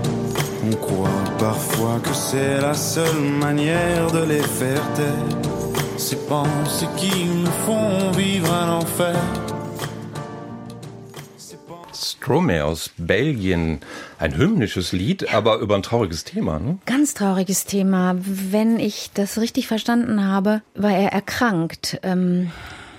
On croit parfois que c'est la seule manière de les faire taire. Ces pensées qui nous font vivre un enfer. Stromae aus Belgien. Ein hymnisches Lied, aber über ein trauriges Thema, ne? Ganz trauriges Thema. Wenn ich das richtig verstanden habe, war er erkrankt. Ähm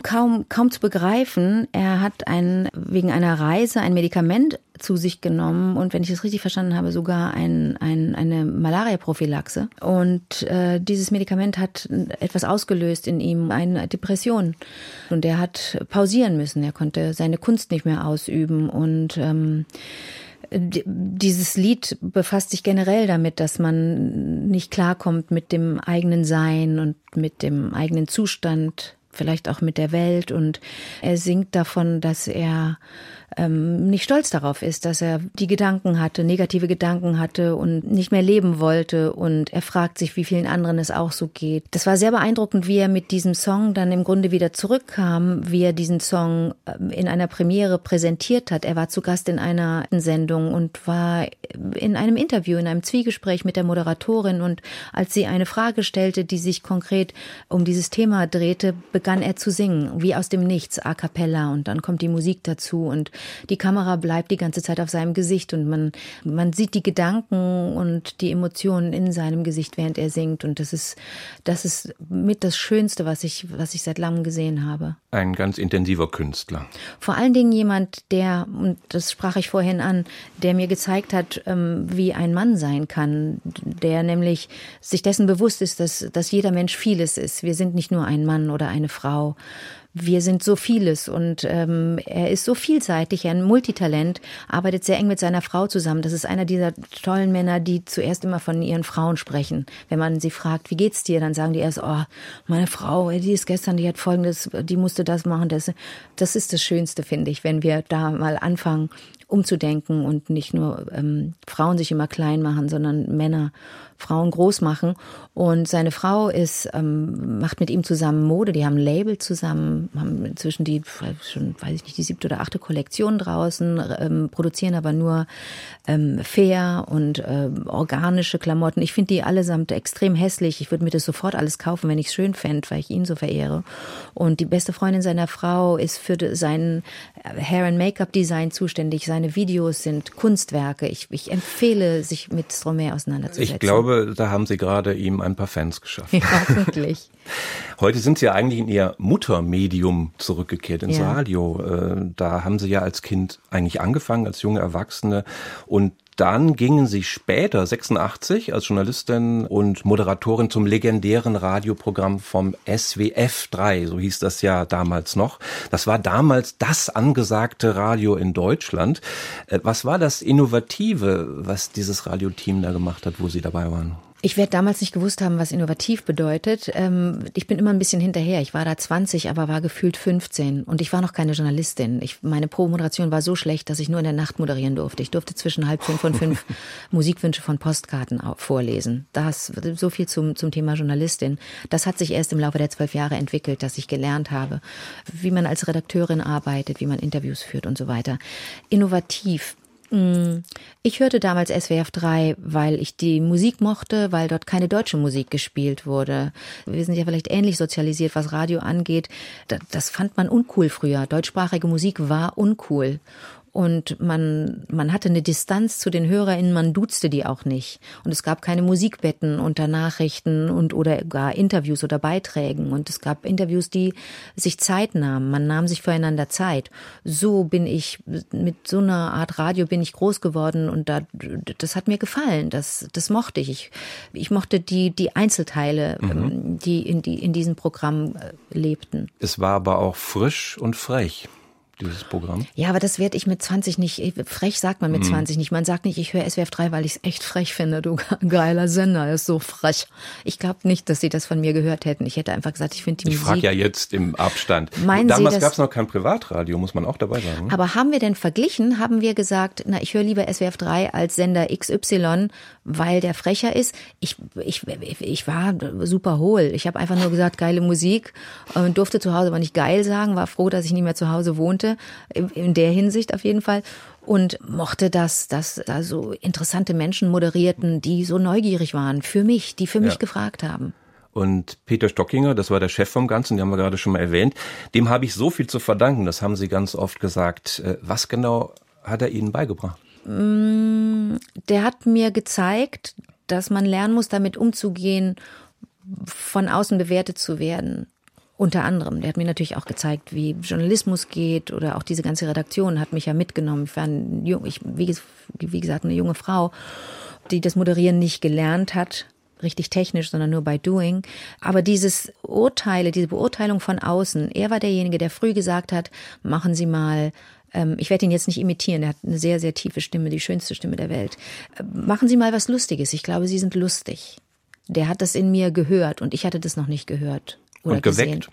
kaum, kaum zu begreifen. Er hat ein, wegen einer Reise ein Medikament zu sich genommen und wenn ich das richtig verstanden habe, sogar ein, ein, eine Malaria-Prophylaxe. Und äh, dieses Medikament hat etwas ausgelöst in ihm, eine Depression. Und er hat pausieren müssen. Er konnte seine Kunst nicht mehr ausüben und ähm, dieses Lied befasst sich generell damit, dass man nicht klarkommt mit dem eigenen Sein und mit dem eigenen Zustand vielleicht auch mit der Welt. Und er singt davon, dass er ähm, nicht stolz darauf ist, dass er die Gedanken hatte, negative Gedanken hatte und nicht mehr leben wollte. Und er fragt sich, wie vielen anderen es auch so geht. Das war sehr beeindruckend, wie er mit diesem Song dann im Grunde wieder zurückkam, wie er diesen Song ähm, in einer Premiere präsentiert hat. Er war zu Gast in einer Sendung und war in einem Interview, in einem Zwiegespräch mit der Moderatorin. Und als sie eine Frage stellte, die sich konkret um dieses Thema drehte, begann er zu singen, wie aus dem Nichts, a cappella. Und dann kommt die Musik dazu und die Kamera bleibt die ganze Zeit auf seinem Gesicht und man, man sieht die Gedanken und die Emotionen in seinem Gesicht, während er singt. Und das ist, das ist mit das Schönste, was ich, was ich seit langem gesehen habe. Ein ganz intensiver Künstler. Vor allen Dingen jemand, der, und das sprach ich vorhin an, der mir gezeigt hat, ähm, wie ein Mann sein kann, der nämlich sich dessen bewusst ist, dass, dass jeder Mensch vieles ist. Wir sind nicht nur ein Mann oder eine Frau wir sind so vieles und ähm, er ist so vielseitig, ein Multitalent, arbeitet sehr eng mit seiner Frau zusammen. Das ist einer dieser tollen Männer, die zuerst immer von ihren Frauen sprechen. Wenn man sie fragt, wie geht's dir, dann sagen die erst, oh, meine Frau, die ist gestern, die hat folgendes, die musste das machen. Das, das ist das Schönste, finde ich, wenn wir da mal anfangen, umzudenken und nicht nur ähm, Frauen sich immer klein machen, sondern Männer Frauen groß machen. Und seine Frau ist, ähm, macht mit ihm zusammen Mode, die haben ein Label zusammen, haben inzwischen die, schon, weiß ich nicht, die siebte oder achte Kollektion draußen, ähm, produzieren aber nur ähm, fair und ähm, organische Klamotten. Ich finde die allesamt extrem hässlich. Ich würde mir das sofort alles kaufen, wenn ich es schön fände, weil ich ihn so verehre. Und die beste Freundin seiner Frau ist für sein Hair- and Make-up-Design zuständig. Seine Videos sind Kunstwerke. Ich, ich empfehle, sich mit Stromae auseinanderzusetzen. Ich glaube, glaube, da haben Sie gerade ihm ein paar Fans geschaffen. Ja, wirklich. Heute sind Sie ja eigentlich in Ihr Muttermedium zurückgekehrt, ins ja. Radio. Äh, da haben Sie ja als Kind eigentlich angefangen, als junge Erwachsene. Und dann gingen sie später, 86, als Journalistin und Moderatorin zum legendären Radioprogramm vom SWF 3, so hieß das ja damals noch. Das war damals das angesagte Radio in Deutschland. Äh, was war das Innovative, was dieses Radioteam da gemacht hat, wo Sie dabei waren? Ich werde damals nicht gewusst haben, was innovativ bedeutet. Ähm, ich bin immer ein bisschen hinterher. Ich war da 20, aber war gefühlt 15 und ich war noch keine Journalistin. Ich, meine Pro-Moderation war so schlecht, dass ich nur in der Nacht moderieren durfte. Ich durfte zwischen halb fünf und fünf Musikwünsche von Postkarten vorlesen. Das so viel zum, zum Thema Journalistin. Das hat sich erst im Laufe der zwölf Jahre entwickelt, dass ich gelernt habe, wie man als Redakteurin arbeitet, wie man Interviews führt und so weiter. Innovativ ich hörte damals SWF 3, weil ich die Musik mochte, weil dort keine deutsche Musik gespielt wurde. Wir sind ja vielleicht ähnlich sozialisiert, was Radio angeht. Das fand man uncool früher. Deutschsprachige Musik war uncool und man, man hatte eine Distanz zu den HörerInnen, man duzte die auch nicht. Und es gab keine Musikbetten unter Nachrichten und oder gar Interviews oder Beiträgen. Und es gab Interviews, die sich Zeit nahmen. Man nahm sich füreinander Zeit. So bin ich, mit so einer Art Radio bin ich groß geworden und da, das hat mir gefallen. Das, das mochte ich. Ich, ich mochte die, die Einzelteile, mhm. Ähm, die in, die in diesem Programm äh, lebten. Es war aber auch frisch und frech dieses Programm? Ja, aber das werde ich mit 20 nicht, frech sagt man mit mhm. 20 nicht. Man sagt nicht, ich höre SWF 3, weil ich es echt frech finde. Du geiler Sender, er ist so frech. Ich glaube nicht, dass sie das von mir gehört hätten. Ich hätte einfach gesagt, ich finde die ich Musik. Ich frage ja jetzt im Abstand. Meinen Damals gab es noch kein Privatradio, muss man auch dabei sagen. Aber haben wir denn verglichen? Haben wir gesagt, na, ich höre lieber SWF 3 als Sender XY, weil der frecher ist? Ich, ich, ich war super hohl. Ich habe einfach nur gesagt, geile Musik und durfte zu Hause aber nicht geil sagen, war froh, dass ich nicht mehr zu Hause wohnte in der Hinsicht auf jeden Fall und mochte das, dass da so interessante Menschen moderierten, die so neugierig waren für mich, die für mich gefragt haben. Und Peter Stockinger, das war der Chef vom Ganzen, den haben wir gerade schon mal erwähnt, dem habe ich so viel zu verdanken, das haben Sie ganz oft gesagt. Äh, was genau hat er Ihnen beigebracht? Mm, der hat mir gezeigt, dass man lernen muss, damit umzugehen, von außen bewertet zu werden. Unter anderem. Der hat mir natürlich auch gezeigt, wie Journalismus geht oder auch diese ganze Redaktion hat mich ja mitgenommen. Ich war ein, ich, wie, gesagt eine junge Frau, die das Moderieren nicht gelernt hat, richtig technisch, sondern nur by doing. Aber dieses Urteile, diese Beurteilung von außen, er war derjenige, der früh gesagt hat, machen Sie mal ähm, ich werde ihn jetzt nicht imitieren, er hat eine sehr, sehr tiefe Stimme, die schönste Stimme der Welt. Äh, machen Sie mal was Lustiges, ich glaube, Sie sind lustig. Der hat das in mir gehört und ich hatte das noch nicht gehört und geweckt. gesehen.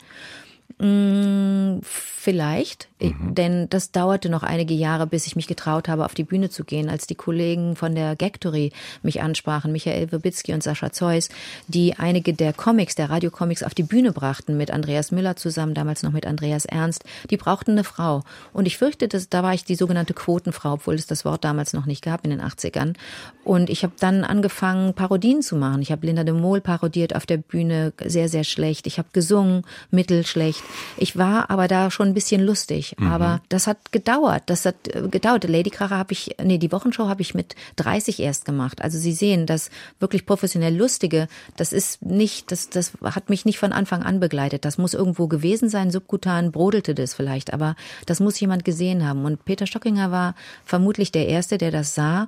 Mm, Vielleicht, mhm. denn das dauerte noch einige Jahre, bis ich mich getraut habe, auf die Bühne zu gehen, als die Kollegen von der Gagtory mich ansprachen, Michael Wibitzki und Sascha Zeus, die einige der Comics, der Radiocomics auf die Bühne brachten, mit Andreas Müller zusammen, damals noch mit Andreas Ernst. Die brauchten eine Frau. Und ich fürchte, dass, da war ich die sogenannte Quotenfrau, obwohl es das Wort damals noch nicht gab in den 80ern. Und ich habe dann angefangen, Parodien zu machen. Ich habe Linda de Mol parodiert auf der Bühne, sehr, sehr schlecht. Ich habe gesungen, mittelschlecht. Ich war aber da schon ein bisschen lustig. Mhm. Aber das hat gedauert. Das hat äh, gedauert. Lady Kracher habe ich, nee, die Wochenshow habe ich mit 30 erst gemacht. Also Sie sehen, das wirklich professionell Lustige, das ist nicht, das, das hat mich nicht von Anfang an begleitet. Das muss irgendwo gewesen sein. Subkutan brodelte das vielleicht, aber das muss jemand gesehen haben. Und Peter Stockinger war vermutlich der Erste, der das sah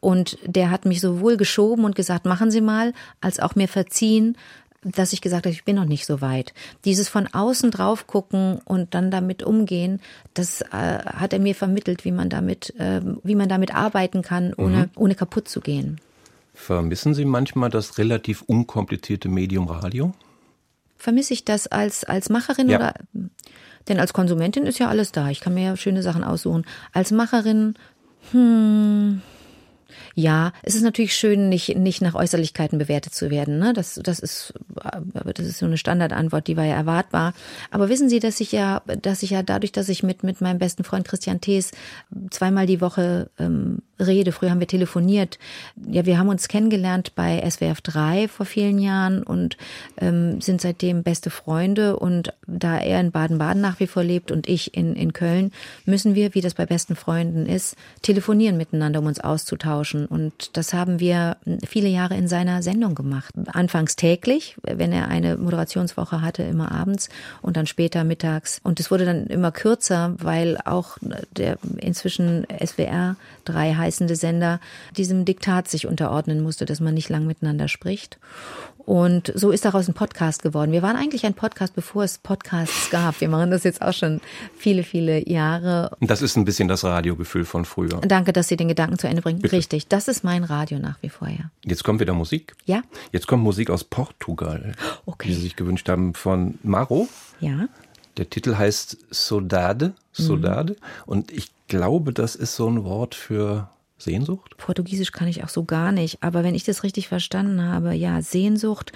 und der hat mich sowohl geschoben und gesagt, machen Sie mal, als auch mir verziehen, dass ich gesagt habe, ich bin noch nicht so weit. Dieses von außen drauf gucken und dann damit umgehen, das äh, hat er mir vermittelt, wie man damit, äh, wie man damit arbeiten kann, ohne, mhm. ohne kaputt zu gehen. Vermissen Sie manchmal das relativ unkomplizierte Medium Radio? Vermisse ich das als, als Macherin ja. oder? Denn als Konsumentin ist ja alles da. Ich kann mir ja schöne Sachen aussuchen. Als Macherin Hm. Ja, es ist natürlich schön, nicht, nicht nach Äußerlichkeiten bewertet zu werden. Ne? Das, das, ist, das ist so eine Standardantwort, die war ja erwartbar. Aber wissen Sie, dass ich ja, dass ich ja dadurch, dass ich mit, mit meinem besten Freund Christian Thees zweimal die Woche ähm, rede, früher haben wir telefoniert, ja, wir haben uns kennengelernt bei SWF 3 vor vielen Jahren und ähm, sind seitdem beste Freunde. Und da er in Baden-Baden nach wie vor lebt und ich in, in Köln, müssen wir, wie das bei besten Freunden ist, telefonieren miteinander, um uns auszutauschen. Und das haben wir viele Jahre in seiner Sendung gemacht. Anfangs täglich, wenn er eine Moderationswoche hatte, immer abends und dann später mittags. Und es wurde dann immer kürzer, weil auch der inzwischen SWR 3 heißende Sender diesem Diktat sich unterordnen musste, dass man nicht lang miteinander spricht. Und so ist daraus ein Podcast geworden. Wir waren eigentlich ein Podcast, bevor es Podcasts gab. Wir machen das jetzt auch schon viele, viele Jahre. Das ist ein bisschen das Radiogefühl von früher. Danke, dass Sie den Gedanken zu Ende bringen. Bitte. Richtig, das ist mein Radio nach wie vor, ja. Jetzt kommt wieder Musik. Ja. Jetzt kommt Musik aus Portugal, okay. die Sie sich gewünscht haben von Maro. Ja. Der Titel heißt Saudade, Saudade. Mhm. Und ich glaube, das ist so ein Wort für Sehnsucht? Portugiesisch kann ich auch so gar nicht, aber wenn ich das richtig verstanden habe, ja, Sehnsucht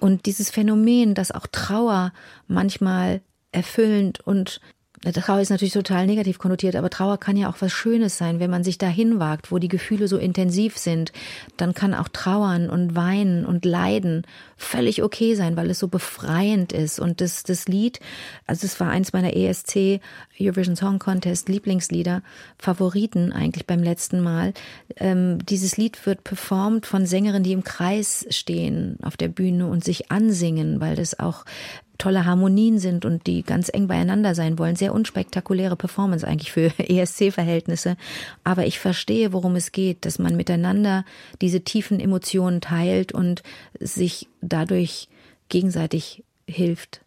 und dieses Phänomen, dass auch Trauer manchmal erfüllend und Trauer ist natürlich total negativ konnotiert, aber Trauer kann ja auch was Schönes sein, wenn man sich dahin wagt, wo die Gefühle so intensiv sind. Dann kann auch Trauern und Weinen und Leiden völlig okay sein, weil es so befreiend ist. Und das, das Lied, also es war eins meiner ESC Eurovision Song Contest Lieblingslieder, Favoriten eigentlich beim letzten Mal. Ähm, dieses Lied wird performt von Sängerinnen, die im Kreis stehen auf der Bühne und sich ansingen, weil das auch tolle Harmonien sind und die ganz eng beieinander sein wollen. Sehr unspektakuläre Performance eigentlich für ESC-Verhältnisse. Aber ich verstehe, worum es geht, dass man miteinander diese tiefen Emotionen teilt und sich dadurch gegenseitig hilft.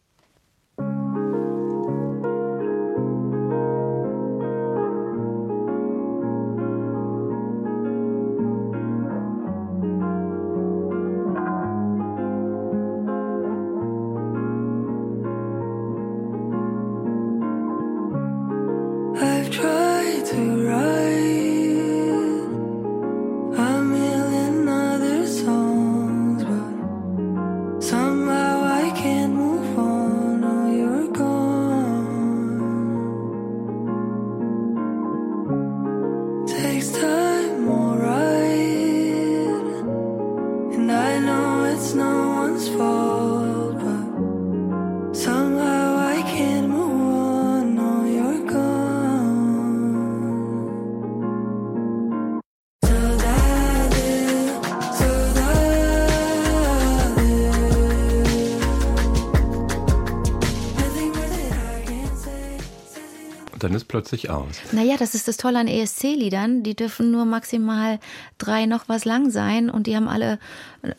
Plötzlich aus. Naja, das ist das Tolle an ESC-Liedern. Die dürfen nur maximal drei noch was lang sein und die haben alle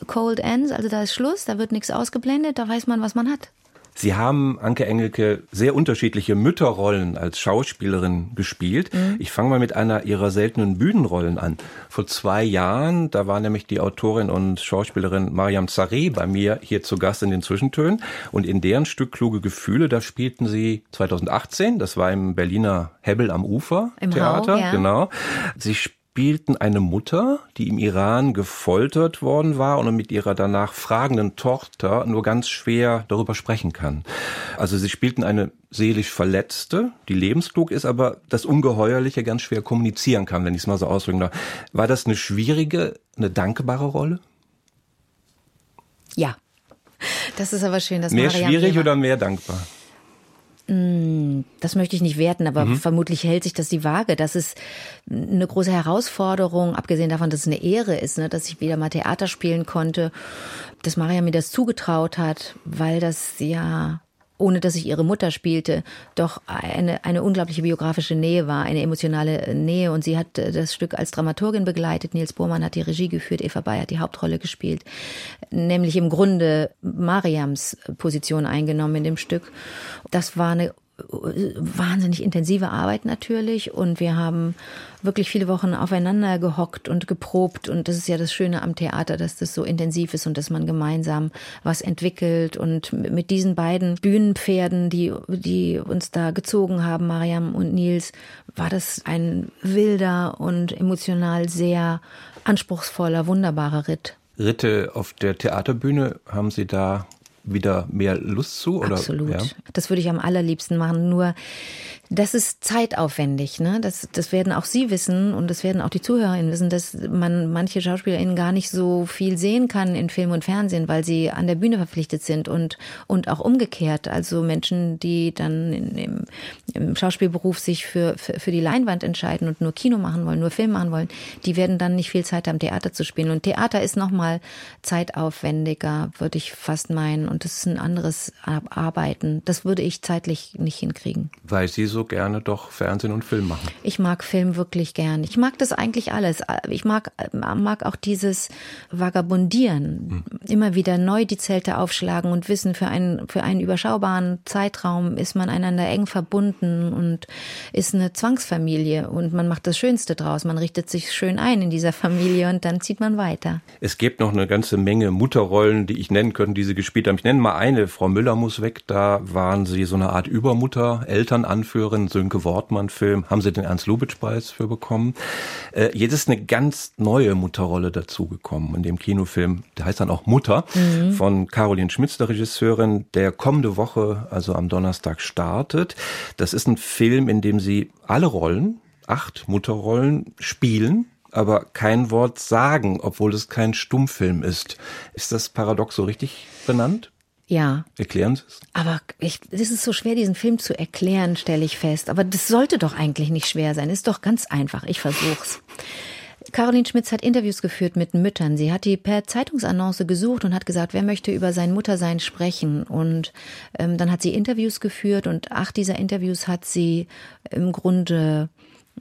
Cold Ends, also da ist Schluss, da wird nichts ausgeblendet, da weiß man, was man hat. Sie haben, Anke Engelke, sehr unterschiedliche Mütterrollen als Schauspielerin gespielt. Mhm. Ich fange mal mit einer ihrer seltenen Bühnenrollen an. Vor zwei Jahren, da war nämlich die Autorin und Schauspielerin Mariam Sareh bei mir hier zu Gast in den Zwischentönen. Und in deren Stück Kluge Gefühle, da spielten sie 2018, das war im Berliner Hebbel am Ufer Im Theater. Hau, ja. Genau. Sie spielten eine Mutter, die im Iran gefoltert worden war und mit ihrer danach fragenden Tochter nur ganz schwer darüber sprechen kann. Also sie spielten eine seelisch Verletzte, die lebensklug ist, aber das Ungeheuerliche ganz schwer kommunizieren kann, wenn ich es mal so ausdrücken darf. War das eine schwierige, eine dankbare Rolle? Ja. Das ist aber schön, dass Mehr Mariam schwierig oder mehr dankbar? Das möchte ich nicht werten, aber Mhm. vermutlich hält sich das die Waage. Das ist eine große Herausforderung, abgesehen davon, dass es eine Ehre ist, ne, dass ich wieder mal Theater spielen konnte, dass Maria mir das zugetraut hat, weil das ja ohne dass ich ihre Mutter spielte, doch eine, eine unglaubliche biografische Nähe war, eine emotionale Nähe. Und sie hat äh, das Stück als Dramaturgin begleitet. Nils Bohrmann hat die Regie geführt, Eva Bayer hat die Hauptrolle gespielt. Nämlich im Grunde Mariams Position eingenommen in dem Stück. Das war eine wahnsinnig intensive Arbeit natürlich. Und wir haben wirklich viele Wochen aufeinander gehockt und geprobt. Und das ist ja das Schöne am Theater, dass das so intensiv ist und dass man gemeinsam was entwickelt. Und mit diesen beiden Bühnenpferden, die, die uns da gezogen haben, Mariam und Nils, war das ein wilder und emotional sehr anspruchsvoller, wunderbarer Ritt. Ritte auf der Theaterbühne, haben Sie da wieder mehr Lust zu? Oder? Absolut. Ja? Das würde ich am allerliebsten machen. Nur das ist zeitaufwendig. Ne? Das, das werden auch Sie wissen und das werden auch die Zuhörerinnen wissen, dass man manche SchauspielerInnen gar nicht so viel sehen kann in Film und Fernsehen, weil sie an der Bühne verpflichtet sind und, und auch umgekehrt. Also Menschen, die dann in, im, im Schauspielberuf sich für, für, für die Leinwand entscheiden und nur Kino machen wollen, nur Film machen wollen, die werden dann nicht viel Zeit haben, Theater zu spielen. Und Theater ist nochmal zeitaufwendiger, würde ich fast meinen. Und das ist ein anderes Arbeiten. Das würde ich zeitlich nicht hinkriegen. Weil Sie so gerne doch Fernsehen und Film machen. Ich mag Film wirklich gern. Ich mag das eigentlich alles. Ich mag, mag auch dieses Vagabundieren. Hm. Immer wieder neu die Zelte aufschlagen und wissen, für einen, für einen überschaubaren Zeitraum ist man einander eng verbunden und ist eine Zwangsfamilie und man macht das Schönste draus. Man richtet sich schön ein in dieser Familie und dann zieht man weiter. Es gibt noch eine ganze Menge Mutterrollen, die ich nennen könnte, die Sie gespielt haben. Ich nenne mal eine. Frau Müller muss weg. Da waren Sie so eine Art Übermutter, Elternanführer Regisseurin, Sönke Wortmann-Film, haben sie den Ernst-Lubitsch-Preis für bekommen. Äh, jetzt ist eine ganz neue Mutterrolle dazugekommen in dem Kinofilm. Der heißt dann auch Mutter mhm. von Caroline Schmitz, der Regisseurin, der kommende Woche, also am Donnerstag startet. Das ist ein Film, in dem sie alle Rollen, acht Mutterrollen, spielen aber kein Wort sagen, obwohl es kein Stummfilm ist. Ist das paradox so richtig benannt? Ja. Erklären Sie es? Aber ich, es ist so schwer, diesen Film zu erklären, stelle ich fest. Aber das sollte doch eigentlich nicht schwer sein. Ist doch ganz einfach. Ich versuch's. Caroline Schmitz hat Interviews geführt mit Müttern. Sie hat die per Zeitungsannonce gesucht und hat gesagt, wer möchte über sein Muttersein sprechen. Und ähm, dann hat sie Interviews geführt und acht dieser Interviews hat sie im Grunde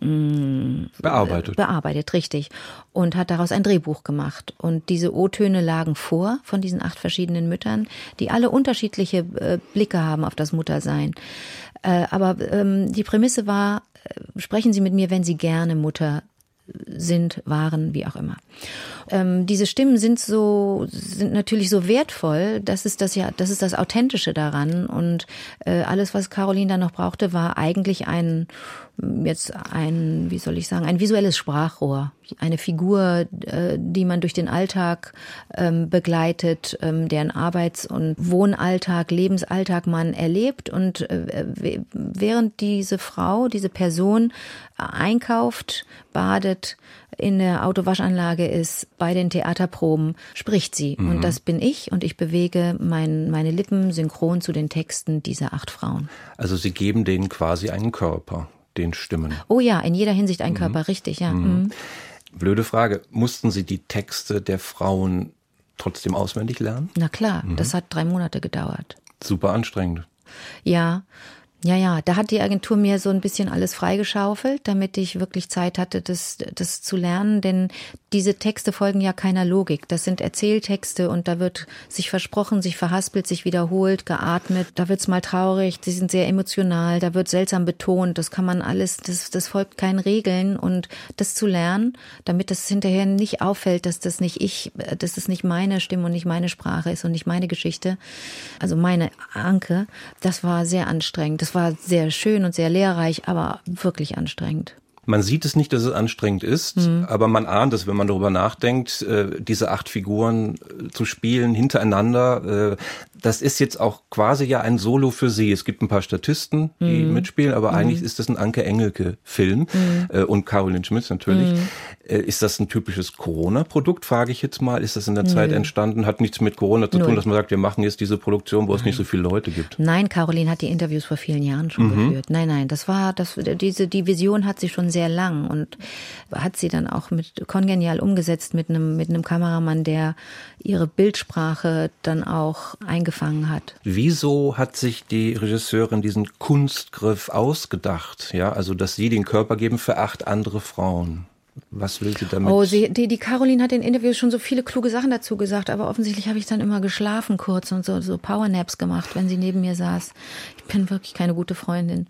bearbeitet. Bearbeitet, richtig. Und hat daraus ein Drehbuch gemacht. Und diese O-Töne lagen vor von diesen acht verschiedenen Müttern, die alle unterschiedliche äh, Blicke haben auf das Muttersein. Äh, aber ähm, die Prämisse war, äh, sprechen Sie mit mir, wenn Sie gerne Mutter sind, waren, wie auch immer. Ähm, diese Stimmen sind so, sind natürlich so wertvoll. Das ist das ja, das ist das Authentische daran. Und äh, alles, was Caroline da noch brauchte, war eigentlich ein jetzt ein, wie soll ich sagen, ein visuelles Sprachrohr, eine Figur, äh, die man durch den Alltag ähm, begleitet, ähm, deren Arbeits- und Wohnalltag, Lebensalltag man erlebt. Und äh, während diese Frau, diese Person einkauft, badet, in der Autowaschanlage ist, bei den Theaterproben, spricht sie. Mhm. Und das bin ich und ich bewege mein, meine Lippen synchron zu den Texten dieser acht Frauen. Also Sie geben denen quasi einen Körper den Stimmen. Oh ja, in jeder Hinsicht ein mhm. Körper, richtig, ja. Mhm. mhm. Blöde Frage. Mussten Sie die Texte der Frauen trotzdem auswendig lernen? Na klar, mhm. das hat drei Monate gedauert. Super anstrengend. Ja, ja, ja, da hat die Agentur mir so ein bisschen alles freigeschaufelt, damit ich wirklich Zeit hatte, das, das zu lernen. Denn diese Texte folgen ja keiner Logik. Das sind Erzähltexte und da wird sich versprochen, sich verhaspelt, sich wiederholt, geatmet. Da wird's mal traurig, sie sind sehr emotional, da wird seltsam betont. Das kann man alles, das, das folgt keinen Regeln. Und das zu lernen, damit das hinterher nicht auffällt, dass das nicht ich, dass das nicht meine Stimme und nicht meine Sprache ist und nicht meine Geschichte, also meine Anke, das war sehr anstrengend. Das war sehr schön und sehr lehrreich, aber wirklich anstrengend. Man sieht es nicht, dass es anstrengend ist, mhm. aber man ahnt es, wenn man darüber nachdenkt, äh, diese acht Figuren äh, zu spielen hintereinander. Das ist jetzt auch quasi ja ein Solo für sie. Es gibt ein paar Statisten, die mhm. mitspielen, aber mhm. eigentlich ist das ein Anke Engelke-Film mhm. äh, und Caroline Schmitz natürlich. Mhm. Äh, ist das ein typisches Corona-Produkt, frage ich jetzt mal. Ist das in der Zeit entstanden? Hat nichts mit Corona zu Null. tun, dass man sagt, wir machen jetzt diese Produktion, wo nein. es nicht so viele Leute gibt? Nein, Caroline hat die Interviews vor vielen Jahren schon mhm. geführt. Nein, nein, das war, das, diese, die Vision hat sie schon sehr lang und hat sie dann auch mit kongenial umgesetzt mit einem, mit einem Kameramann, der ihre Bildsprache dann auch eingefangen hat. Wieso hat sich die Regisseurin diesen Kunstgriff ausgedacht? Ja, also, dass sie den Körper geben für acht andere Frauen. Was will sie damit? Oh, sie, die, die Caroline hat in Interviews schon so viele kluge Sachen dazu gesagt, aber offensichtlich habe ich dann immer geschlafen kurz und so, so Powernaps gemacht, wenn sie neben mir saß. Ich bin wirklich keine gute Freundin.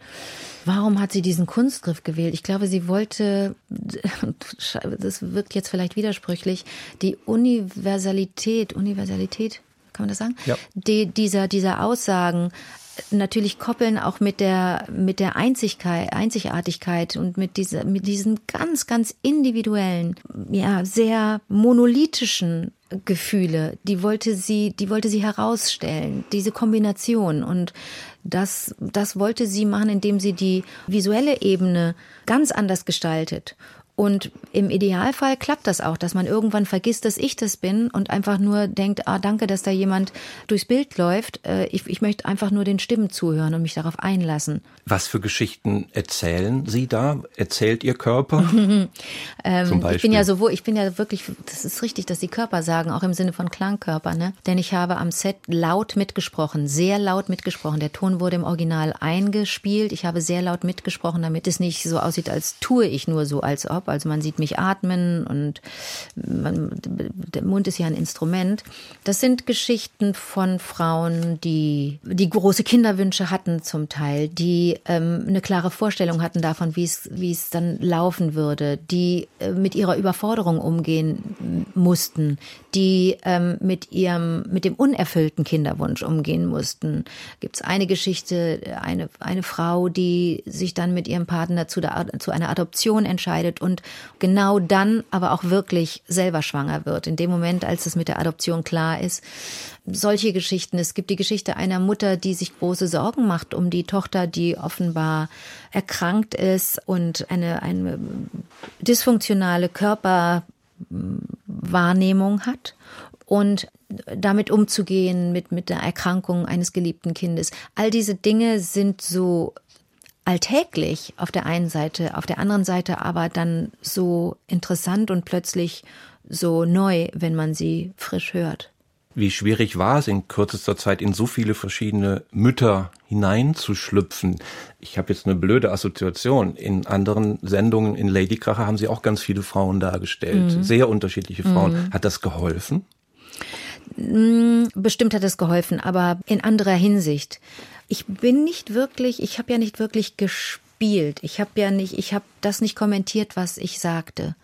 Warum hat sie diesen Kunstgriff gewählt? Ich glaube, sie wollte, das wirkt jetzt vielleicht widersprüchlich, die Universalität, Universalität, kann man das sagen? Ja. Die, dieser, dieser Aussagen natürlich koppeln auch mit der mit der Einzigkeit, Einzigartigkeit und mit dieser mit diesen ganz ganz individuellen, ja sehr monolithischen Gefühle, die wollte sie, die wollte sie herausstellen, diese Kombination und das, das wollte sie machen, indem sie die visuelle Ebene ganz anders gestaltet. Und im Idealfall klappt das auch, dass man irgendwann vergisst, dass ich das bin und einfach nur denkt, ah, danke, dass da jemand durchs Bild läuft. Äh, ich, ich möchte einfach nur den Stimmen zuhören und mich darauf einlassen. Was für Geschichten erzählen Sie da? Erzählt Ihr Körper? ähm, Zum Beispiel? Ich bin ja sowohl, ich bin ja wirklich, das ist richtig, dass die Körper sagen, auch im Sinne von Klangkörper, ne? Denn ich habe am Set laut mitgesprochen, sehr laut mitgesprochen. Der Ton wurde im Original eingespielt. Ich habe sehr laut mitgesprochen, damit es nicht so aussieht, als tue ich nur so, als ob. Also man sieht mich atmen und man, der Mund ist ja ein Instrument. Das sind Geschichten von Frauen, die, die große Kinderwünsche hatten zum Teil, die ähm, eine klare Vorstellung hatten davon, wie es, wie es dann laufen würde, die äh, mit ihrer Überforderung umgehen mussten, die ähm, mit ihrem, mit dem unerfüllten Kinderwunsch umgehen mussten. Gibt es eine Geschichte, eine, eine Frau, die sich dann mit ihrem Partner zu, der, zu einer Adoption entscheidet und genau dann aber auch wirklich selber schwanger wird. In dem Moment, als es mit der Adoption klar ist. Solche Geschichten. Es gibt die Geschichte einer Mutter, die sich große Sorgen macht um die Tochter, die offenbar erkrankt ist und eine, eine dysfunktionale Körperwahrnehmung hat und damit umzugehen mit, mit der Erkrankung eines geliebten Kindes. All diese Dinge sind so alltäglich auf der einen Seite, auf der anderen Seite aber dann so interessant und plötzlich so neu, wenn man sie frisch hört. Wie schwierig war es in kürzester Zeit in so viele verschiedene Mütter hineinzuschlüpfen? Ich habe jetzt eine blöde Assoziation. In anderen Sendungen in Ladykracher haben Sie auch ganz viele Frauen dargestellt, mhm. sehr unterschiedliche Frauen. Mhm. Hat das geholfen? Mm, bestimmt hat es geholfen, aber in anderer Hinsicht. Ich bin nicht wirklich, ich habe ja nicht wirklich gespielt. Ich habe ja nicht, ich habe das nicht kommentiert, was ich sagte.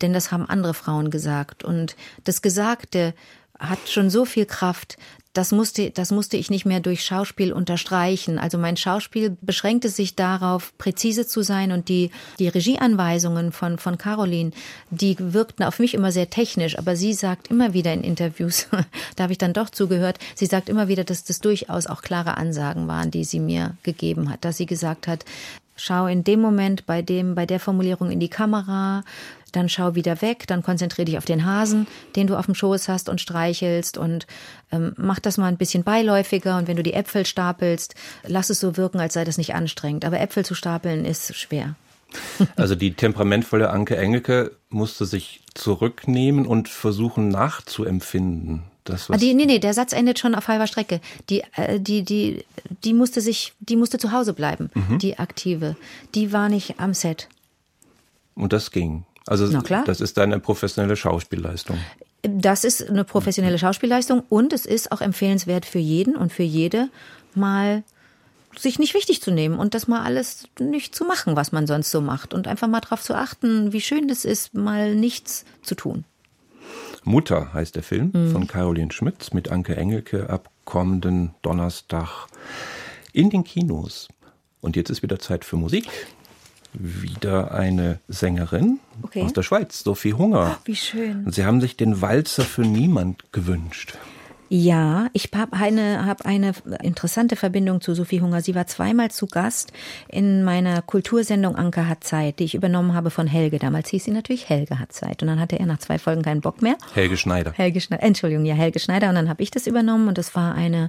Denn das haben andere Frauen gesagt. Und das Gesagte hat schon so viel Kraft, das musste, das musste ich nicht mehr durch Schauspiel unterstreichen. Also mein Schauspiel beschränkte sich darauf, präzise zu sein und die, die Regieanweisungen von, von Caroline, die wirkten auf mich immer sehr technisch, aber sie sagt immer wieder in Interviews, da habe ich dann doch zugehört, sie sagt immer wieder, dass das durchaus auch klare Ansagen waren, die sie mir gegeben hat, dass sie gesagt hat, schau in dem Moment bei dem, bei der Formulierung in die Kamera, dann schau wieder weg, dann konzentriere dich auf den Hasen, den du auf dem Schoß hast und streichelst und ähm, mach das mal ein bisschen beiläufiger und wenn du die Äpfel stapelst, lass es so wirken, als sei das nicht anstrengend. Aber Äpfel zu stapeln ist schwer. Also die temperamentvolle Anke Engelke musste sich zurücknehmen und versuchen nachzuempfinden. Das, was ah, die, nee, nee, der Satz endet schon auf halber Strecke. Die, äh, die, die, die musste sich, die musste zu Hause bleiben, mhm. die aktive. Die war nicht am Set. Und das ging. Also das ist eine professionelle Schauspielleistung. Das ist eine professionelle Schauspielleistung und es ist auch empfehlenswert für jeden und für jede mal sich nicht wichtig zu nehmen und das mal alles nicht zu machen, was man sonst so macht und einfach mal darauf zu achten, wie schön das ist, mal nichts zu tun. Mutter heißt der Film mhm. von Caroline Schmitz mit Anke Engelke ab kommenden Donnerstag in den Kinos. Und jetzt ist wieder Zeit für Musik wieder eine Sängerin okay. aus der Schweiz, Sophie Hunger. Oh, wie schön. Und Sie haben sich den Walzer für niemand gewünscht. Ja, ich habe eine, hab eine interessante Verbindung zu Sophie Hunger. Sie war zweimal zu Gast in meiner Kultursendung Anke hat Zeit, die ich übernommen habe von Helge. Damals hieß sie natürlich Helge hat Zeit. Und dann hatte er nach zwei Folgen keinen Bock mehr. Helge Schneider. Helge Schneider, Entschuldigung, ja, Helge Schneider. Und dann habe ich das übernommen und das war eine,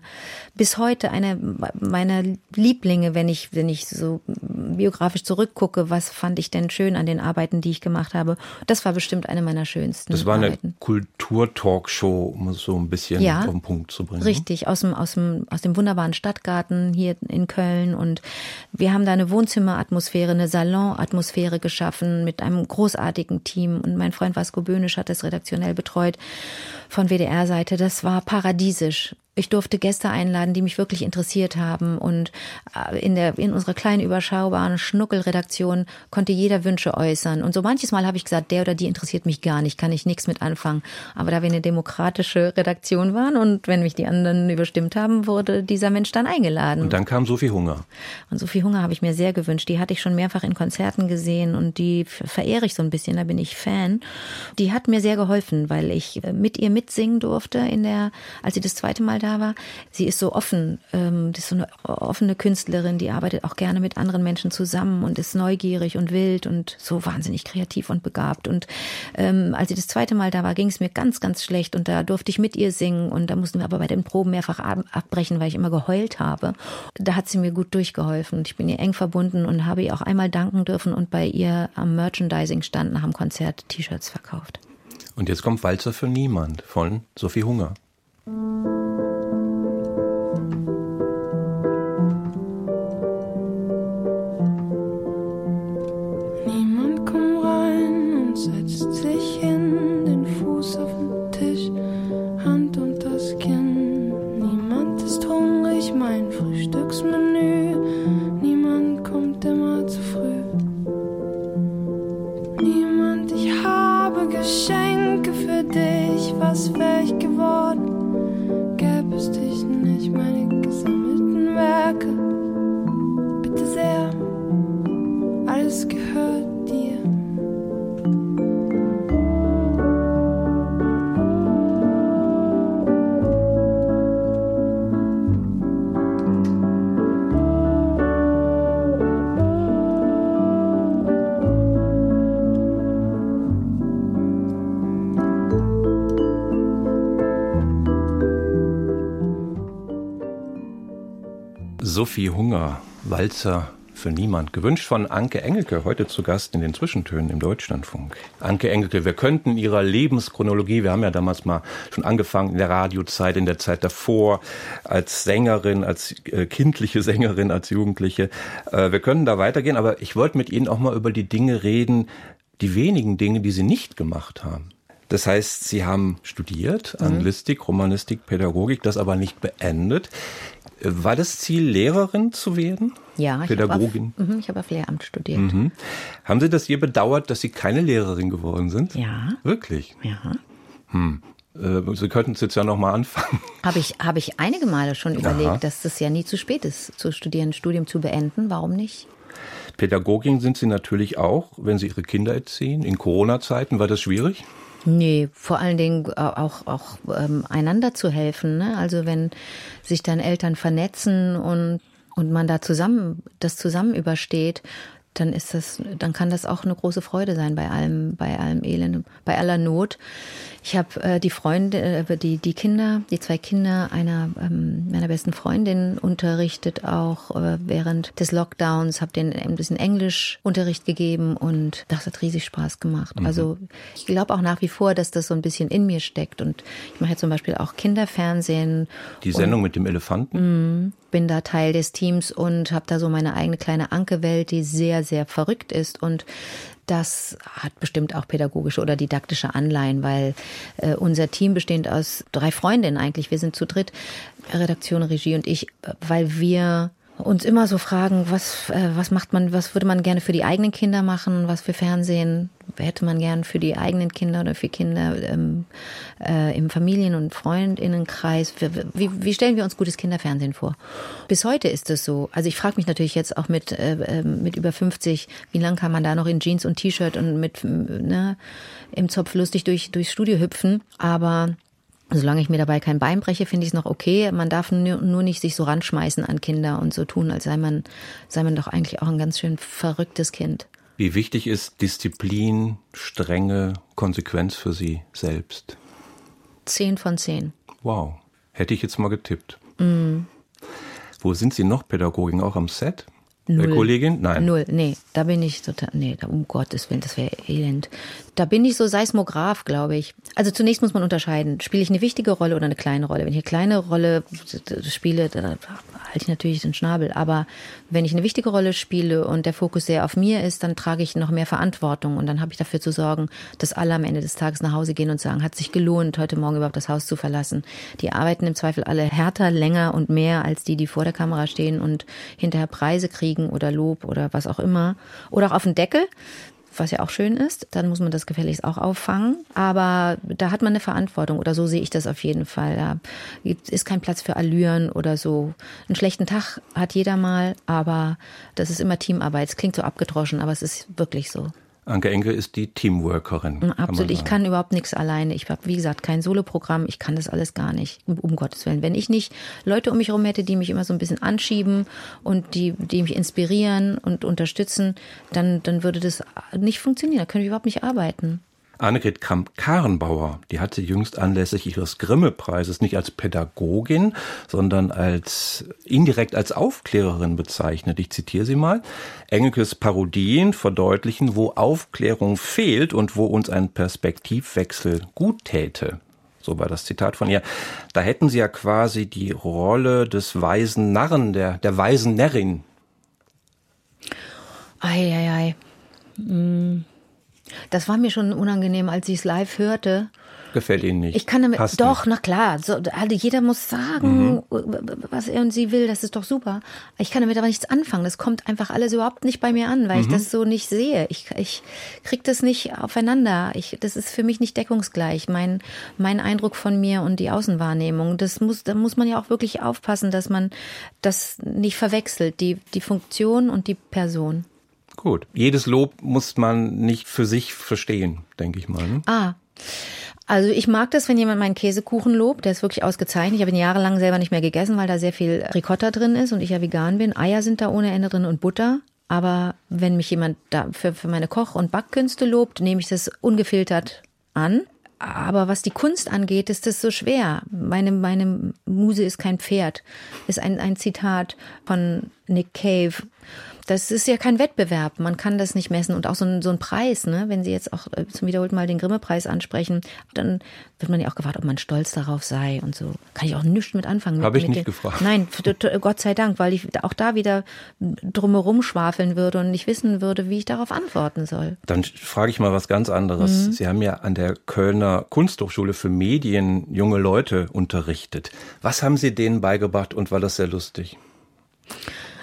bis heute eine meiner Lieblinge, wenn ich, wenn ich so biografisch zurückgucke, was fand ich denn schön an den Arbeiten, die ich gemacht habe. Das war bestimmt eine meiner schönsten. Das war eine. Kulturtalkshow, so ein bisschen. Ja, den Punkt zu bringen. Richtig, aus dem, aus dem, aus dem wunderbaren Stadtgarten hier in Köln. Und wir haben da eine Wohnzimmeratmosphäre, eine Salonatmosphäre geschaffen mit einem großartigen Team. Und mein Freund Vasco Böhnisch hat das redaktionell betreut von WDR-Seite. Das war paradiesisch. Ich durfte Gäste einladen, die mich wirklich interessiert haben. Und äh, in, der, in unserer kleinen, überschaubaren Schnuckelredaktion konnte jeder Wünsche äußern. Und so manches Mal habe ich gesagt, der oder die interessiert mich gar nicht, kann ich nichts mit anfangen. Aber da wir eine demokratische Redaktion waren und wenn mich die anderen überstimmt haben, wurde dieser Mensch dann eingeladen. Und dann kam Sophie Hunger. Und Sophie Hunger habe ich mir sehr gewünscht. Die hatte ich schon mehrfach in Konzerten gesehen und die verehre ich so ein bisschen, da bin ich Fan. Die hat mir sehr geholfen, weil ich äh, mit ihr mitsingen durfte in der, als sie das zweite Mal da war. Sie ist so offen, ähm, das ist so eine offene Künstlerin, die arbeitet auch gerne mit anderen Menschen zusammen und ist neugierig und wild und so wahnsinnig kreativ und begabt. Und ähm, als sie das zweite Mal da war, ging es mir ganz, ganz schlecht und da durfte ich mit ihr singen und da mussten wir aber bei den Proben mehrfach abbrechen, weil ich immer geheult habe. Da hat sie mir gut durchgeholfen und ich bin ihr eng verbunden und habe ihr auch einmal danken dürfen und bei ihr am Merchandising-Stand nach dem Konzert T-Shirts verkauft. Und jetzt kommt Walzer für niemand von Sophie Hunger. sich hin, den Fuß auf den Tisch, Hand unter das Kinn. Niemand ist hungrig, mein Frühstücksmenü. Niemand kommt immer zu früh. Niemand, ich habe Geschenke für dich. Was wär ich geworden? Gäb es dich nicht, meine gesammelten Werke. Bitte sehr, alles gehört dir. Sophie Hunger, Walzer für niemand. Gewünscht von Anke Engelke, heute zu Gast in den Zwischentönen im Deutschlandfunk. Anke Engelke, wir könnten Ihrer Lebenschronologie, wir haben ja damals mal schon angefangen in der Radiozeit, in der Zeit davor, als Sängerin, als äh, kindliche Sängerin, als Jugendliche. Äh, wir können da weitergehen, aber ich wollte mit Ihnen auch mal über die Dinge reden, die wenigen Dinge, die Sie nicht gemacht haben. Das heißt, Sie haben studiert, mhm. Anglistik, Romanistik, Pädagogik, das aber nicht beendet. War das Ziel, Lehrerin zu werden? Ja, ich Pädagogin. Habe auf, mhm, ich habe auf Lehramt studiert. Mhm. Haben Sie das je bedauert, dass Sie keine Lehrerin geworden sind? Ja. Wirklich? Ja. Hm. Äh, Sie könnten es jetzt ja noch mal anfangen. Habe ich, habe ich einige Male schon überlegt, Aha. dass es ja nie zu spät ist, zu studieren, Studium zu beenden. Warum nicht? Pädagogin sind Sie natürlich auch, wenn Sie Ihre Kinder erziehen. In Corona-Zeiten war das schwierig? Nee, vor allen Dingen auch, auch ähm, einander zu helfen. Ne? Also wenn sich dann Eltern vernetzen und, und man da zusammen, das zusammen übersteht, dann ist das, dann kann das auch eine große Freude sein bei allem, bei allem Elend, bei aller Not. Ich habe äh, die Freunde, äh, die die Kinder, die zwei Kinder einer ähm, meiner besten Freundin unterrichtet auch äh, während des Lockdowns, habe denen ein bisschen Englischunterricht gegeben und das hat riesig Spaß gemacht. Mhm. Also ich glaube auch nach wie vor, dass das so ein bisschen in mir steckt und ich mache ja zum Beispiel auch Kinderfernsehen. Die Sendung mit dem Elefanten? Mh, bin da Teil des Teams und habe da so meine eigene kleine Anke-Welt, die sehr sehr verrückt ist und das hat bestimmt auch pädagogische oder didaktische Anleihen, weil äh, unser Team besteht aus drei Freundinnen eigentlich. Wir sind zu dritt, Redaktion, Regie und ich, weil wir uns immer so fragen, was, äh, was macht man, was würde man gerne für die eigenen Kinder machen, was für Fernsehen hätte man gern für die eigenen Kinder oder für Kinder ähm, äh, im Familien- und Freundinnenkreis. Wie, wie stellen wir uns gutes Kinderfernsehen vor? Bis heute ist es so. Also ich frage mich natürlich jetzt auch mit, äh, ähm, mit über 50, wie lange kann man da noch in Jeans und T-Shirt und mit ne, im Zopf lustig durch, durchs Studio hüpfen. Aber Solange ich mir dabei kein Bein breche, finde ich es noch okay. Man darf nur nicht sich so ranschmeißen an Kinder und so tun, als sei man, sei man doch eigentlich auch ein ganz schön verrücktes Kind. Wie wichtig ist Disziplin, Strenge, Konsequenz für Sie selbst? Zehn von zehn. Wow. Hätte ich jetzt mal getippt. Mm. Wo sind Sie noch Pädagogin? Auch am Set? Null. Kollegin? Nein. Null, nee, da bin ich total, nee, um Gottes Willen, das wäre elend. Da bin ich so Seismograph, glaube ich. Also zunächst muss man unterscheiden, spiele ich eine wichtige Rolle oder eine kleine Rolle. Wenn ich eine kleine Rolle spiele, da halte ich natürlich den Schnabel. Aber wenn ich eine wichtige Rolle spiele und der Fokus sehr auf mir ist, dann trage ich noch mehr Verantwortung und dann habe ich dafür zu sorgen, dass alle am Ende des Tages nach Hause gehen und sagen, hat sich gelohnt, heute Morgen überhaupt das Haus zu verlassen. Die arbeiten im Zweifel alle härter, länger und mehr als die, die vor der Kamera stehen und hinterher Preise kriegen kriegen oder Lob oder was auch immer. Oder auch auf den Deckel, was ja auch schön ist. Dann muss man das gefälligst auch auffangen. Aber da hat man eine Verantwortung oder so sehe ich das auf jeden Fall. Da ist kein Platz für Allüren oder so. Einen schlechten Tag hat jeder mal, aber das ist immer Teamarbeit. Es klingt so abgedroschen, aber es ist wirklich so. Anke Enke ist die Teamworkerin. Mm, absolut. ich kann überhaupt nichts alleine. Ich habe, wie gesagt, kein Soloprogramm. Ich kann das alles gar nicht. Um Gottes Willen. Wenn ich nicht Leute um mich herum hätte, die mich immer so ein bisschen anschieben und die, die mich inspirieren und unterstützen, dann, dann würde das nicht funktionieren. Da könnte ich überhaupt nicht arbeiten. Annegret Kramp-Karrenbauer, die hat sie jüngst anlässlich ihres Grimme-Preises nicht als Pädagogin, sondern als indirekt als Aufklärerin bezeichnet. Ich zitiere sie mal. Engelkes Parodien verdeutlichen, wo Aufklärung fehlt und wo uns ein Perspektivwechsel gut täte. So war das Zitat von ihr. Da hätten sie ja quasi die Rolle des weisen Narren, der, der weisen Närrin. Eieiei. Ei, ei. Hm. Das war mir schon unangenehm, als ich es live hörte. Gefällt Ihnen nicht? Ich kann damit, Passt doch, nicht. na klar, so, also jeder muss sagen, mhm. was er und sie will, das ist doch super. Ich kann damit aber nichts anfangen. Das kommt einfach alles überhaupt nicht bei mir an, weil mhm. ich das so nicht sehe. Ich, ich krieg das nicht aufeinander. Ich, das ist für mich nicht deckungsgleich. Mein, mein Eindruck von mir und die Außenwahrnehmung, das muss, da muss man ja auch wirklich aufpassen, dass man das nicht verwechselt, die, die Funktion und die Person. Gut. Jedes Lob muss man nicht für sich verstehen, denke ich mal. Ne? Ah. Also ich mag das, wenn jemand meinen Käsekuchen lobt. Der ist wirklich ausgezeichnet. Ich habe ihn jahrelang selber nicht mehr gegessen, weil da sehr viel Ricotta drin ist und ich ja vegan bin. Eier sind da ohne Ende drin und Butter. Aber wenn mich jemand da für, für meine Koch- und Backkünste lobt, nehme ich das ungefiltert an. Aber was die Kunst angeht, ist das so schwer. Meine, meine Muse ist kein Pferd, ist ein, ein Zitat von Nick Cave. Das ist ja kein Wettbewerb. Man kann das nicht messen. Und auch so ein, so ein Preis, ne? wenn Sie jetzt auch äh, zum wiederholten Mal den Grimme-Preis ansprechen, dann wird man ja auch gefragt, ob man stolz darauf sei und so. Kann ich auch nichts mit anfangen. Habe ich mit nicht gefragt. Nein, Gott sei Dank, weil ich auch da wieder drumherum schwafeln würde und nicht wissen würde, wie ich darauf antworten soll. Dann frage ich mal was ganz anderes. Mhm. Sie haben ja an der Kölner Kunsthochschule für Medien junge Leute unterrichtet. Was haben Sie denen beigebracht und war das sehr lustig?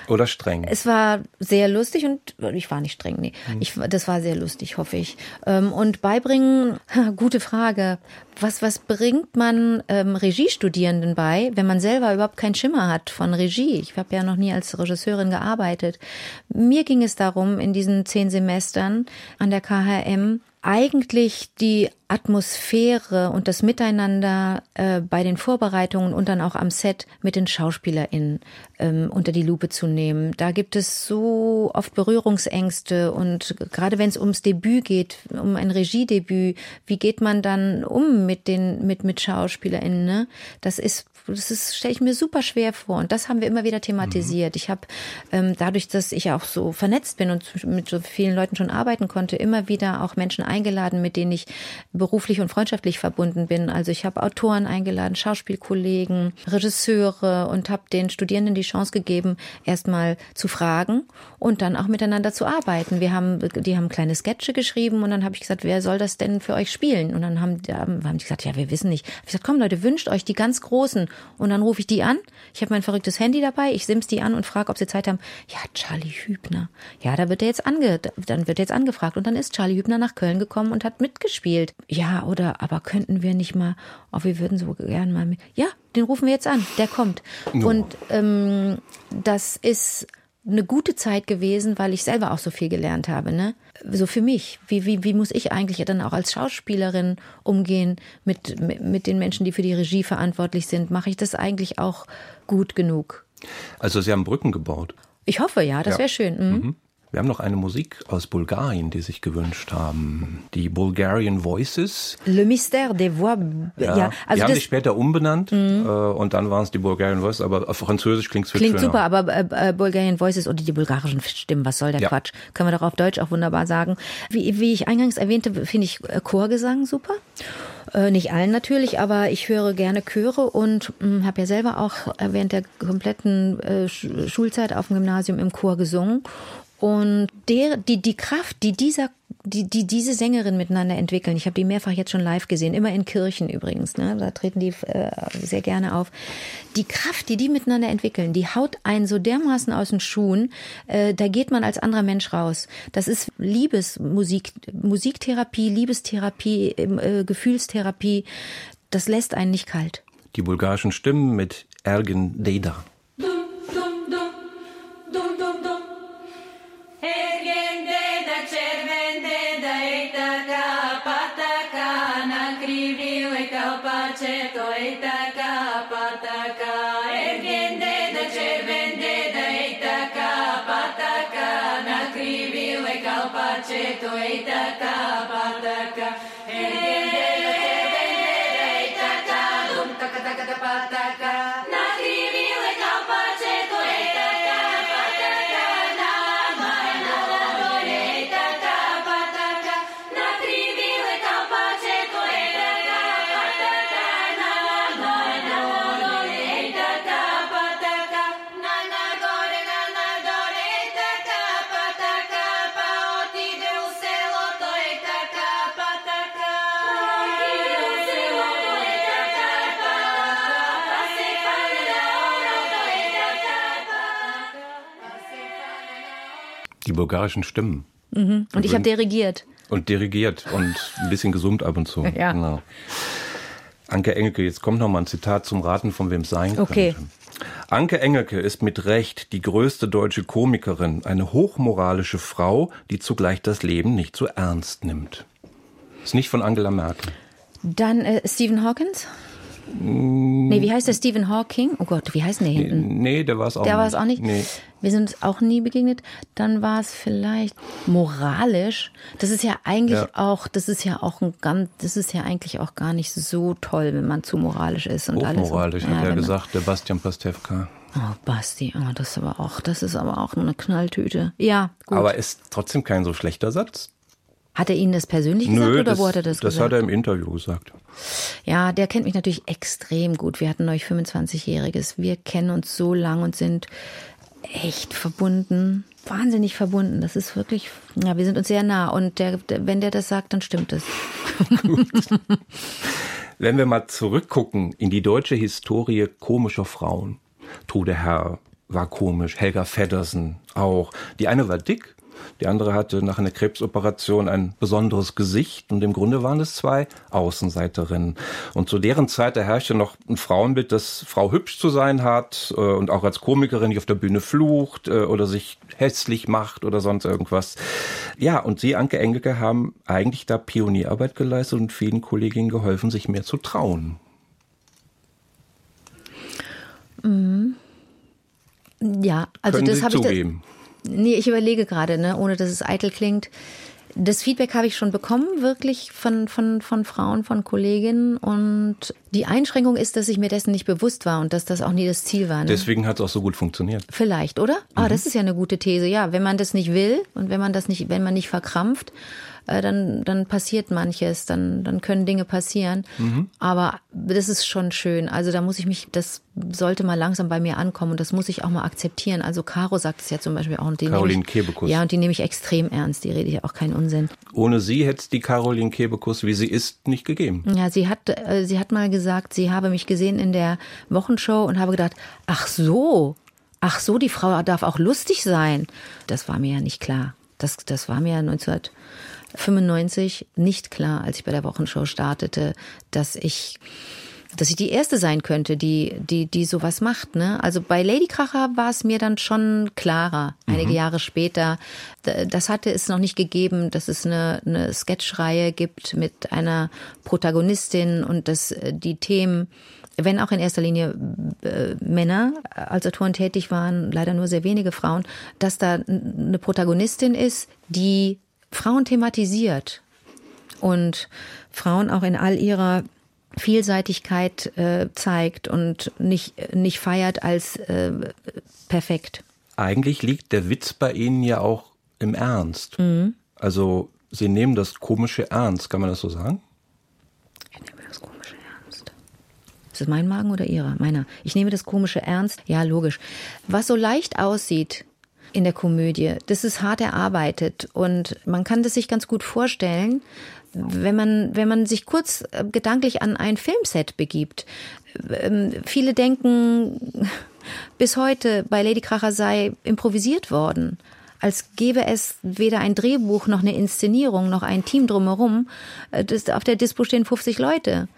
Oder streng? Es war sehr lustig und ich war nicht streng, nee. Hm. Ich, das war sehr lustig, hoffe ich. Ähm, und beibringen, gute Frage. Was, was bringt man ähm, Regiestudierenden bei, wenn man selber überhaupt keinen Schimmer hat von Regie? Ich habe ja noch nie als Regisseurin gearbeitet. Mir ging es darum, in diesen zehn Semestern an der KHM eigentlich die Atmosphäre und das Miteinander äh, bei den Vorbereitungen und dann auch am Set mit den SchauspielerInnen ähm, unter die Lupe zu nehmen. Da gibt es so oft Berührungsängste und gerade wenn es ums Debüt geht, um ein Regiedebüt, wie geht man dann um mit den mit mit SchauspielerInnen? Ne? Das ist das ist, stelle ich mir super schwer vor. Und das haben wir immer wieder thematisiert. Mhm. Ich habe ähm, dadurch, dass ich auch so vernetzt bin und mit so vielen Leuten schon arbeiten konnte, immer wieder auch Menschen eingeladen, mit denen ich beruflich und freundschaftlich verbunden bin. Also ich habe Autoren eingeladen, Schauspielkollegen, Regisseure und habe den Studierenden die Chance gegeben, erstmal zu fragen und dann auch miteinander zu arbeiten. Wir haben, die haben kleine Sketche geschrieben und dann habe ich gesagt, wer soll das denn für euch spielen? Und dann haben, haben die gesagt, ja, wir wissen nicht. Ich gesagt, komm Leute, wünscht euch die ganz großen und dann rufe ich die an. Ich habe mein verrücktes Handy dabei, ich sims die an und frage, ob sie Zeit haben. Ja, Charlie Hübner. Ja, da wird er jetzt ange, dann wird er jetzt angefragt und dann ist Charlie Hübner nach Köln gekommen und hat mitgespielt. Ja, oder aber könnten wir nicht mal, oh, wir würden so gern mal mit. Ja, den rufen wir jetzt an, der kommt. No. Und ähm, das ist eine gute Zeit gewesen, weil ich selber auch so viel gelernt habe, ne? So für mich. Wie, wie, wie muss ich eigentlich dann auch als Schauspielerin umgehen mit, mit, den Menschen, die für die Regie verantwortlich sind? Mache ich das eigentlich auch gut genug? Also Sie haben Brücken gebaut. Ich hoffe, ja, das ja. wäre schön. Mhm. Mhm. Wir haben noch eine Musik aus Bulgarien, die sich gewünscht haben. Die Bulgarian Voices. Le Mystère des Voix. Ja, ja also die haben sich später umbenannt mhm. äh, und dann waren es die Bulgarian Voices, aber auf Französisch klingt es Klingt schöner. super, aber äh, äh, Bulgarian Voices oder die bulgarischen Stimmen, was soll der ja. Quatsch? Können wir doch auf Deutsch auch wunderbar sagen. Wie, wie ich eingangs erwähnte, finde ich Chorgesang super. Äh, nicht allen natürlich, aber ich höre gerne Chöre und hm, habe ja selber auch während der kompletten äh, Schulzeit auf dem Gymnasium im Chor gesungen und der, die, die Kraft, die dieser die, die diese Sängerin miteinander entwickeln. Ich habe die mehrfach jetzt schon live gesehen, immer in Kirchen übrigens. Ne? Da treten die äh, sehr gerne auf. Die Kraft, die die miteinander entwickeln, die haut einen so dermaßen aus den Schuhen. Äh, da geht man als anderer Mensch raus. Das ist Liebesmusik, Musiktherapie, Liebestherapie, äh, Gefühlstherapie. Das lässt einen nicht kalt. Die bulgarischen Stimmen mit Ergen Deda. Herge die bulgarischen Stimmen. Mhm. Und ich habe dirigiert. Und dirigiert und ein bisschen gesummt ab und zu. Ja. Genau. Anke Engelke, jetzt kommt noch mal ein Zitat zum Raten, von wem es sein okay. könnte. Anke Engelke ist mit Recht die größte deutsche Komikerin, eine hochmoralische Frau, die zugleich das Leben nicht so ernst nimmt. Ist nicht von Angela Merkel. Dann äh, Stephen Hawkins? Nee, wie heißt der Stephen Hawking? Oh Gott, wie heißt denn der hinten? Nee, der war es auch der nicht. Der war es auch nicht? Nee. Wir sind uns auch nie begegnet. Dann war es vielleicht moralisch. Das ist ja eigentlich ja. auch, das ist ja auch ein ganz, das ist ja eigentlich auch gar nicht so toll, wenn man zu moralisch ist und alles. Moralisch, hat ja, er gesagt, der Bastian Pastewka. Oh, Basti, oh, das ist aber auch, das ist aber auch eine Knalltüte. Ja, gut. Aber ist trotzdem kein so schlechter Satz. Hat er Ihnen das persönlich gesagt Nö, oder das, wo hat er das, das gesagt? Das hat er im Interview gesagt. Ja, der kennt mich natürlich extrem gut. Wir hatten euch 25-Jähriges. Wir kennen uns so lang und sind echt verbunden. Wahnsinnig verbunden. Das ist wirklich, ja, wir sind uns sehr nah. Und der, der wenn der das sagt, dann stimmt es. Wenn wir mal zurückgucken in die deutsche Historie komischer Frauen. Trude Herr war komisch, Helga Feddersen auch. Die eine war dick, die andere hatte nach einer Krebsoperation ein besonderes Gesicht und im Grunde waren es zwei Außenseiterinnen. Und zu deren Zeit, da herrschte noch ein Frauenbild, dass Frau hübsch zu sein hat äh, und auch als Komikerin nicht auf der Bühne flucht äh, oder sich hässlich macht oder sonst irgendwas. Ja, und Sie, Anke Engelke, haben eigentlich da Pionierarbeit geleistet und vielen Kolleginnen geholfen, sich mehr zu trauen. Mhm. Ja, also Können das habe ich. Zugeben? Nee, ich überlege gerade, ne, ohne dass es eitel klingt. Das Feedback habe ich schon bekommen, wirklich von, von, von Frauen, von Kolleginnen. Und die Einschränkung ist, dass ich mir dessen nicht bewusst war und dass das auch nie das Ziel war. Ne? Deswegen hat es auch so gut funktioniert. Vielleicht, oder? Ah, mhm. das ist ja eine gute These. Ja, wenn man das nicht will und wenn man das nicht, wenn man nicht verkrampft, äh, dann, dann passiert manches, dann, dann können Dinge passieren. Mhm. Aber das ist schon schön. Also da muss ich mich, das sollte mal langsam bei mir ankommen und das muss ich auch mal akzeptieren. Also Caro sagt es ja zum Beispiel auch. Und die Caroline ich, Kebekus. Ja, und die nehme ich extrem ernst. Die rede ich auch keinen Unsinn. Ohne sie hätte es die Caroline Kebekus, wie sie ist, nicht gegeben. Ja, sie hat, äh, sie hat mal gesagt, sie habe mich gesehen in der Wochenshow und habe gedacht, ach so, ach so, die Frau darf auch lustig sein. Das war mir ja nicht klar. Das, das war mir ja 19 95 nicht klar, als ich bei der Wochenshow startete, dass ich dass ich die erste sein könnte, die die die sowas macht, ne? Also bei Lady Kracher war es mir dann schon klarer. Einige mhm. Jahre später, das hatte es noch nicht gegeben, dass es eine eine Sketchreihe gibt mit einer Protagonistin und dass die Themen wenn auch in erster Linie äh, Männer als Autoren tätig waren, leider nur sehr wenige Frauen, dass da eine Protagonistin ist, die Frauen thematisiert und Frauen auch in all ihrer Vielseitigkeit äh, zeigt und nicht, nicht feiert als äh, perfekt. Eigentlich liegt der Witz bei Ihnen ja auch im Ernst. Mhm. Also Sie nehmen das Komische ernst, kann man das so sagen? Ich nehme das Komische ernst. Ist das mein Magen oder Ihrer? Meiner. Ich nehme das Komische ernst. Ja, logisch. Was so leicht aussieht in der Komödie, das ist hart erarbeitet und man kann das sich ganz gut vorstellen, wenn man, wenn man sich kurz äh, gedanklich an ein Filmset begibt. Ähm, viele denken, bis heute bei Lady Kracher sei improvisiert worden als gäbe es weder ein Drehbuch noch eine Inszenierung noch ein Team drumherum. Äh, das, auf der Dispo stehen 50 Leute,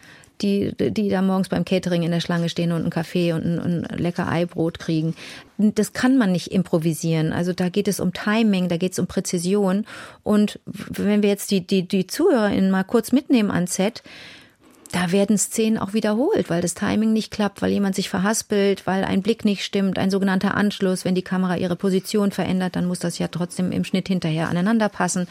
die, die da morgens beim Catering in der Schlange stehen und einen Kaffee und ein, ein lecker Eibrot kriegen. Das kann man nicht improvisieren. Also da geht es um Timing, da geht es um Präzision. Und wenn wir jetzt die, die, die ZuhörerInnen mal kurz mitnehmen ans Set, da werden Szenen auch wiederholt, weil das Timing nicht klappt, weil jemand sich verhaspelt, weil ein Blick nicht stimmt, ein sogenannter Anschluss. Wenn die Kamera ihre Position verändert, dann muss das ja trotzdem im Schnitt hinterher aneinander passen.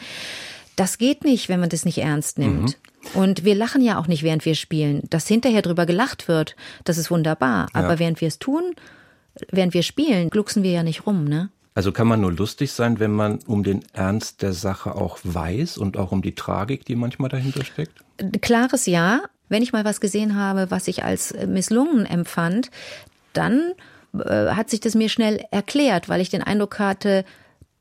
Das geht nicht, wenn man das nicht ernst nimmt. Mhm. Und wir lachen ja auch nicht, während wir spielen. Dass hinterher drüber gelacht wird, das ist wunderbar. Ja. Aber während wir es tun, während wir spielen, glucksen wir ja nicht rum, ne? Also kann man nur lustig sein, wenn man um den Ernst der Sache auch weiß und auch um die Tragik, die manchmal dahinter steckt? Klares Ja, wenn ich mal was gesehen habe, was ich als misslungen empfand, dann äh, hat sich das mir schnell erklärt, weil ich den Eindruck hatte,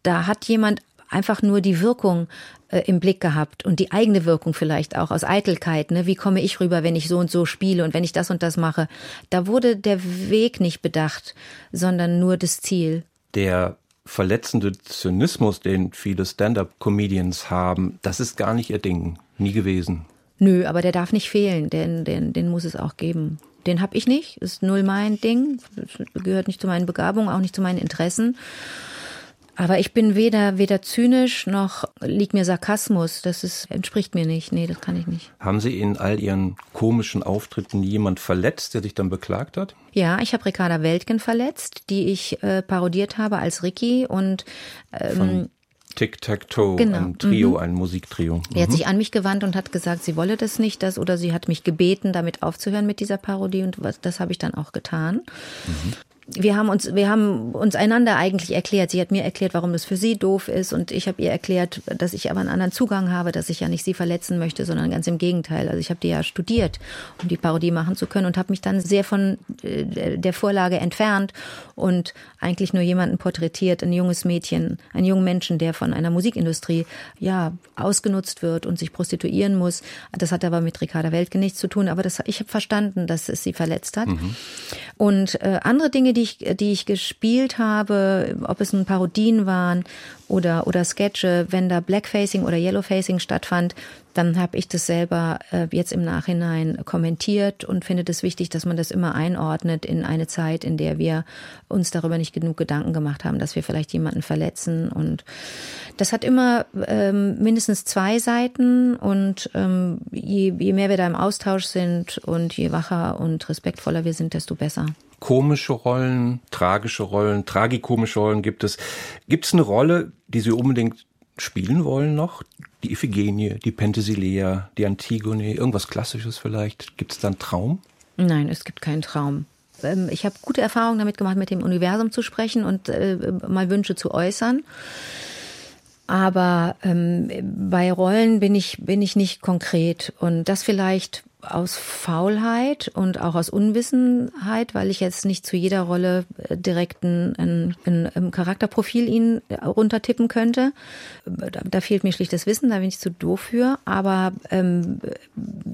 da hat jemand einfach nur die Wirkung äh, im Blick gehabt und die eigene Wirkung vielleicht auch aus Eitelkeit. Ne? Wie komme ich rüber, wenn ich so und so spiele und wenn ich das und das mache? Da wurde der Weg nicht bedacht, sondern nur das Ziel. Der verletzende Zynismus, den viele Stand-up-Comedians haben, das ist gar nicht ihr Ding, nie gewesen. Nö, aber der darf nicht fehlen, den, den, den muss es auch geben. Den habe ich nicht, ist null mein Ding, gehört nicht zu meinen Begabungen, auch nicht zu meinen Interessen. Aber ich bin weder, weder zynisch noch liegt mir Sarkasmus. Das ist, entspricht mir nicht. Nee, das kann ich nicht. Haben Sie in all Ihren komischen Auftritten jemand verletzt, der sich dann beklagt hat? Ja, ich habe Ricarda Weltgen verletzt, die ich äh, parodiert habe als Ricky und ähm, Tic-Tac-Toe, genau. ein Trio, mhm. ein Musiktrio. Mhm. Er hat sich an mich gewandt und hat gesagt, sie wolle das nicht, das oder sie hat mich gebeten, damit aufzuhören mit dieser Parodie und was, das habe ich dann auch getan. Mhm wir haben uns, wir haben uns einander eigentlich erklärt. Sie hat mir erklärt, warum das für sie doof ist und ich habe ihr erklärt, dass ich aber einen anderen Zugang habe, dass ich ja nicht sie verletzen möchte, sondern ganz im Gegenteil. Also ich habe die ja studiert, um die Parodie machen zu können und habe mich dann sehr von äh, der Vorlage entfernt und eigentlich nur jemanden porträtiert, ein junges Mädchen, einen jungen Menschen, der von einer Musikindustrie ja ausgenutzt wird und sich prostituieren muss. Das hat aber mit Ricarda Weltke nichts zu tun, aber das, ich habe verstanden, dass es sie verletzt hat. Mhm. Und äh, andere Dinge, die ich, die ich gespielt habe, ob es nun Parodien waren oder, oder Sketche, wenn da Blackfacing oder Yellowfacing stattfand, dann habe ich das selber äh, jetzt im Nachhinein kommentiert und finde es das wichtig, dass man das immer einordnet in eine Zeit, in der wir uns darüber nicht genug Gedanken gemacht haben, dass wir vielleicht jemanden verletzen. Und das hat immer ähm, mindestens zwei Seiten und ähm, je, je mehr wir da im Austausch sind und je wacher und respektvoller wir sind, desto besser komische Rollen, tragische Rollen, tragikomische Rollen gibt es. Gibt es eine Rolle, die Sie unbedingt spielen wollen noch? Die Iphigenie, die Penthesilea, die Antigone, irgendwas Klassisches vielleicht? Gibt es da einen Traum? Nein, es gibt keinen Traum. Ähm, ich habe gute Erfahrungen damit gemacht, mit dem Universum zu sprechen und äh, mal Wünsche zu äußern. Aber ähm, bei Rollen bin ich, bin ich nicht konkret. Und das vielleicht aus Faulheit und auch aus Unwissenheit, weil ich jetzt nicht zu jeder Rolle äh, direkt ein, ein, ein, Charakterprofil Ihnen äh, runtertippen könnte. Da, da, fehlt mir schlicht das Wissen, da bin ich zu doof für. Aber ähm,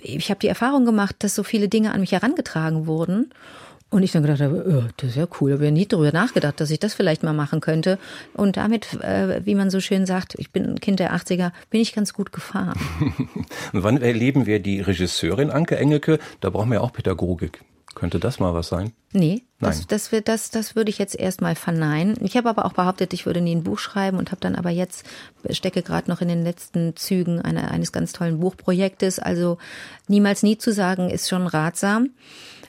ich habe die Erfahrung gemacht, dass so viele Dinge an mich herangetragen wurden und ich dann gedacht habe, oh, das ist ja cool, habe ja nie darüber nachgedacht, dass ich das vielleicht mal machen könnte. Und damit, äh, wie man so schön sagt, ich bin ein Kind der 80er, bin ich ganz gut gefahren. Wann erleben wir die Regisseurin Anke Engelke? Da brauchen wir auch Pädagogik. Könnte das mal was sein? Nee, Nein. Das, das, das, das würde ich jetzt erstmal verneinen. Ich habe aber auch behauptet, ich würde nie ein Buch schreiben und habe dann aber jetzt, stecke gerade noch in den letzten Zügen einer, eines ganz tollen Buchprojektes. Also niemals nie zu sagen, ist schon ratsam.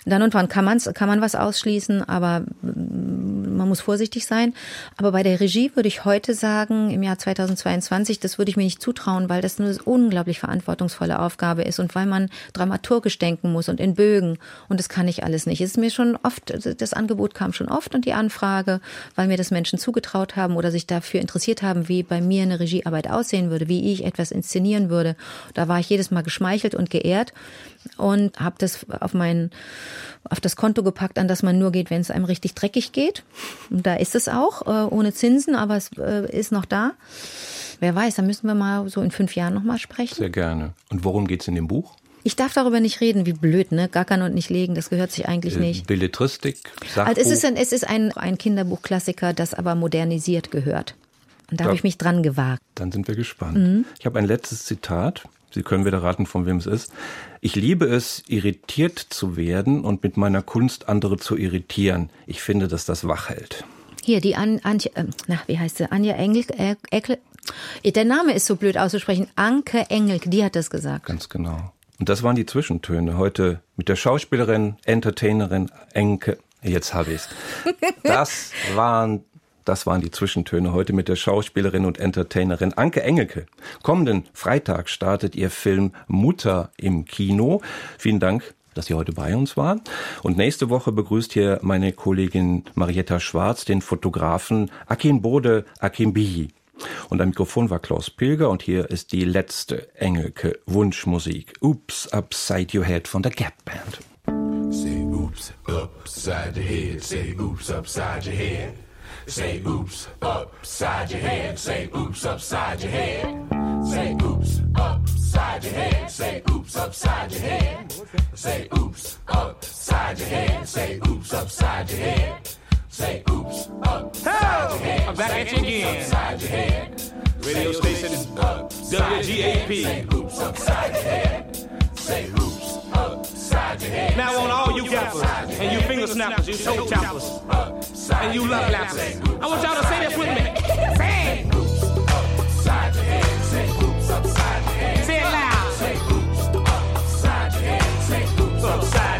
Dann und wann kann, man's, kann man was ausschließen, aber mm, man muss vorsichtig sein. Aber bei der Regie würde ich heute sagen, im Jahr 2022, das würde ich mir nicht zutrauen, weil das eine unglaublich verantwortungsvolle Aufgabe ist und weil man dramaturgisch denken muss und in Bögen. Und das kann ich alles nicht. Es ist mir schon oft, das Angebot kam schon oft und die Anfrage, weil mir das Menschen zugetraut haben oder sich dafür interessiert haben, wie bei mir eine Regiearbeit aussehen würde, wie ich etwas inszenieren würde. Da war ich jedes Mal geschmeichelt und geehrt und habe das auf mein auf das Konto gepackt, an das man nur geht, wenn es einem richtig dreckig geht. Und da ist es auch, äh, ohne Zinsen, aber es äh, ist noch da. Wer weiß, da müssen wir mal so in fünf Jahren nochmal sprechen. Sehr gerne. Und worum geht's in dem Buch? Ich darf darüber nicht reden, wie blöd, ne? Gackern und nicht legen, das gehört sich eigentlich Äh, nicht. Belletristik, Sachbuch. Also es ist ein, es ist ein, ein Kinderbuchklassiker, das aber modernisiert gehört. Und da habe Ja. ich mich dran gewagt. Dann sind wir gespannt. Mhm. Ich habe ein letztes Zitat. Sie können wieder raten, von wem es ist. Ich liebe es, irritiert zu werden und mit meiner Kunst andere zu irritieren. Ich finde, dass das wach hält. Hier, die An Antje, äh, na, wie heißt sie? Anja Engel, äh, Eckle. Der Name ist so blöd auszusprechen. Anke Engelk, die hat das gesagt. Ganz genau. Und das waren die Zwischentöne. Heute mit der Schauspielerin, Entertainerin Enke. Jetzt habe ich's. Das waren das waren die Zwischentöne heute mit der Schauspielerin und Entertainerin Anke Engelke. Kommenden Freitag startet ihr Film Mutter im Kino. Vielen Dank, dass Sie heute bei uns waren. Und nächste Woche begrüßt hier meine Kollegin Marietta Schwarz den Fotografen Akin Bode Akimbihi. Und am Mikrofon war Klaus Pilger und hier ist die letzte Engelke Wunschmusik. Oops, Upside Your Head von der Gap Band. Say oops upside your head. Say oops upside your head. Say oops upside your head. Say oops upside your head. Say oops upside your head. Say oops upside your head. Say oops upside your head. Say oops upside your head. Say oops upside your head. I'm back at you again. Upside your head. Radio station WGAP. Say oops upside your head. Say oops upside your head. Now on all you gappers and you finger snappers, you toe tappers, and you love lappers. I want y'all to say this with me. Say it. Upside your head. Say oops upside your head. Say it loud. Say upside your head. Say Upside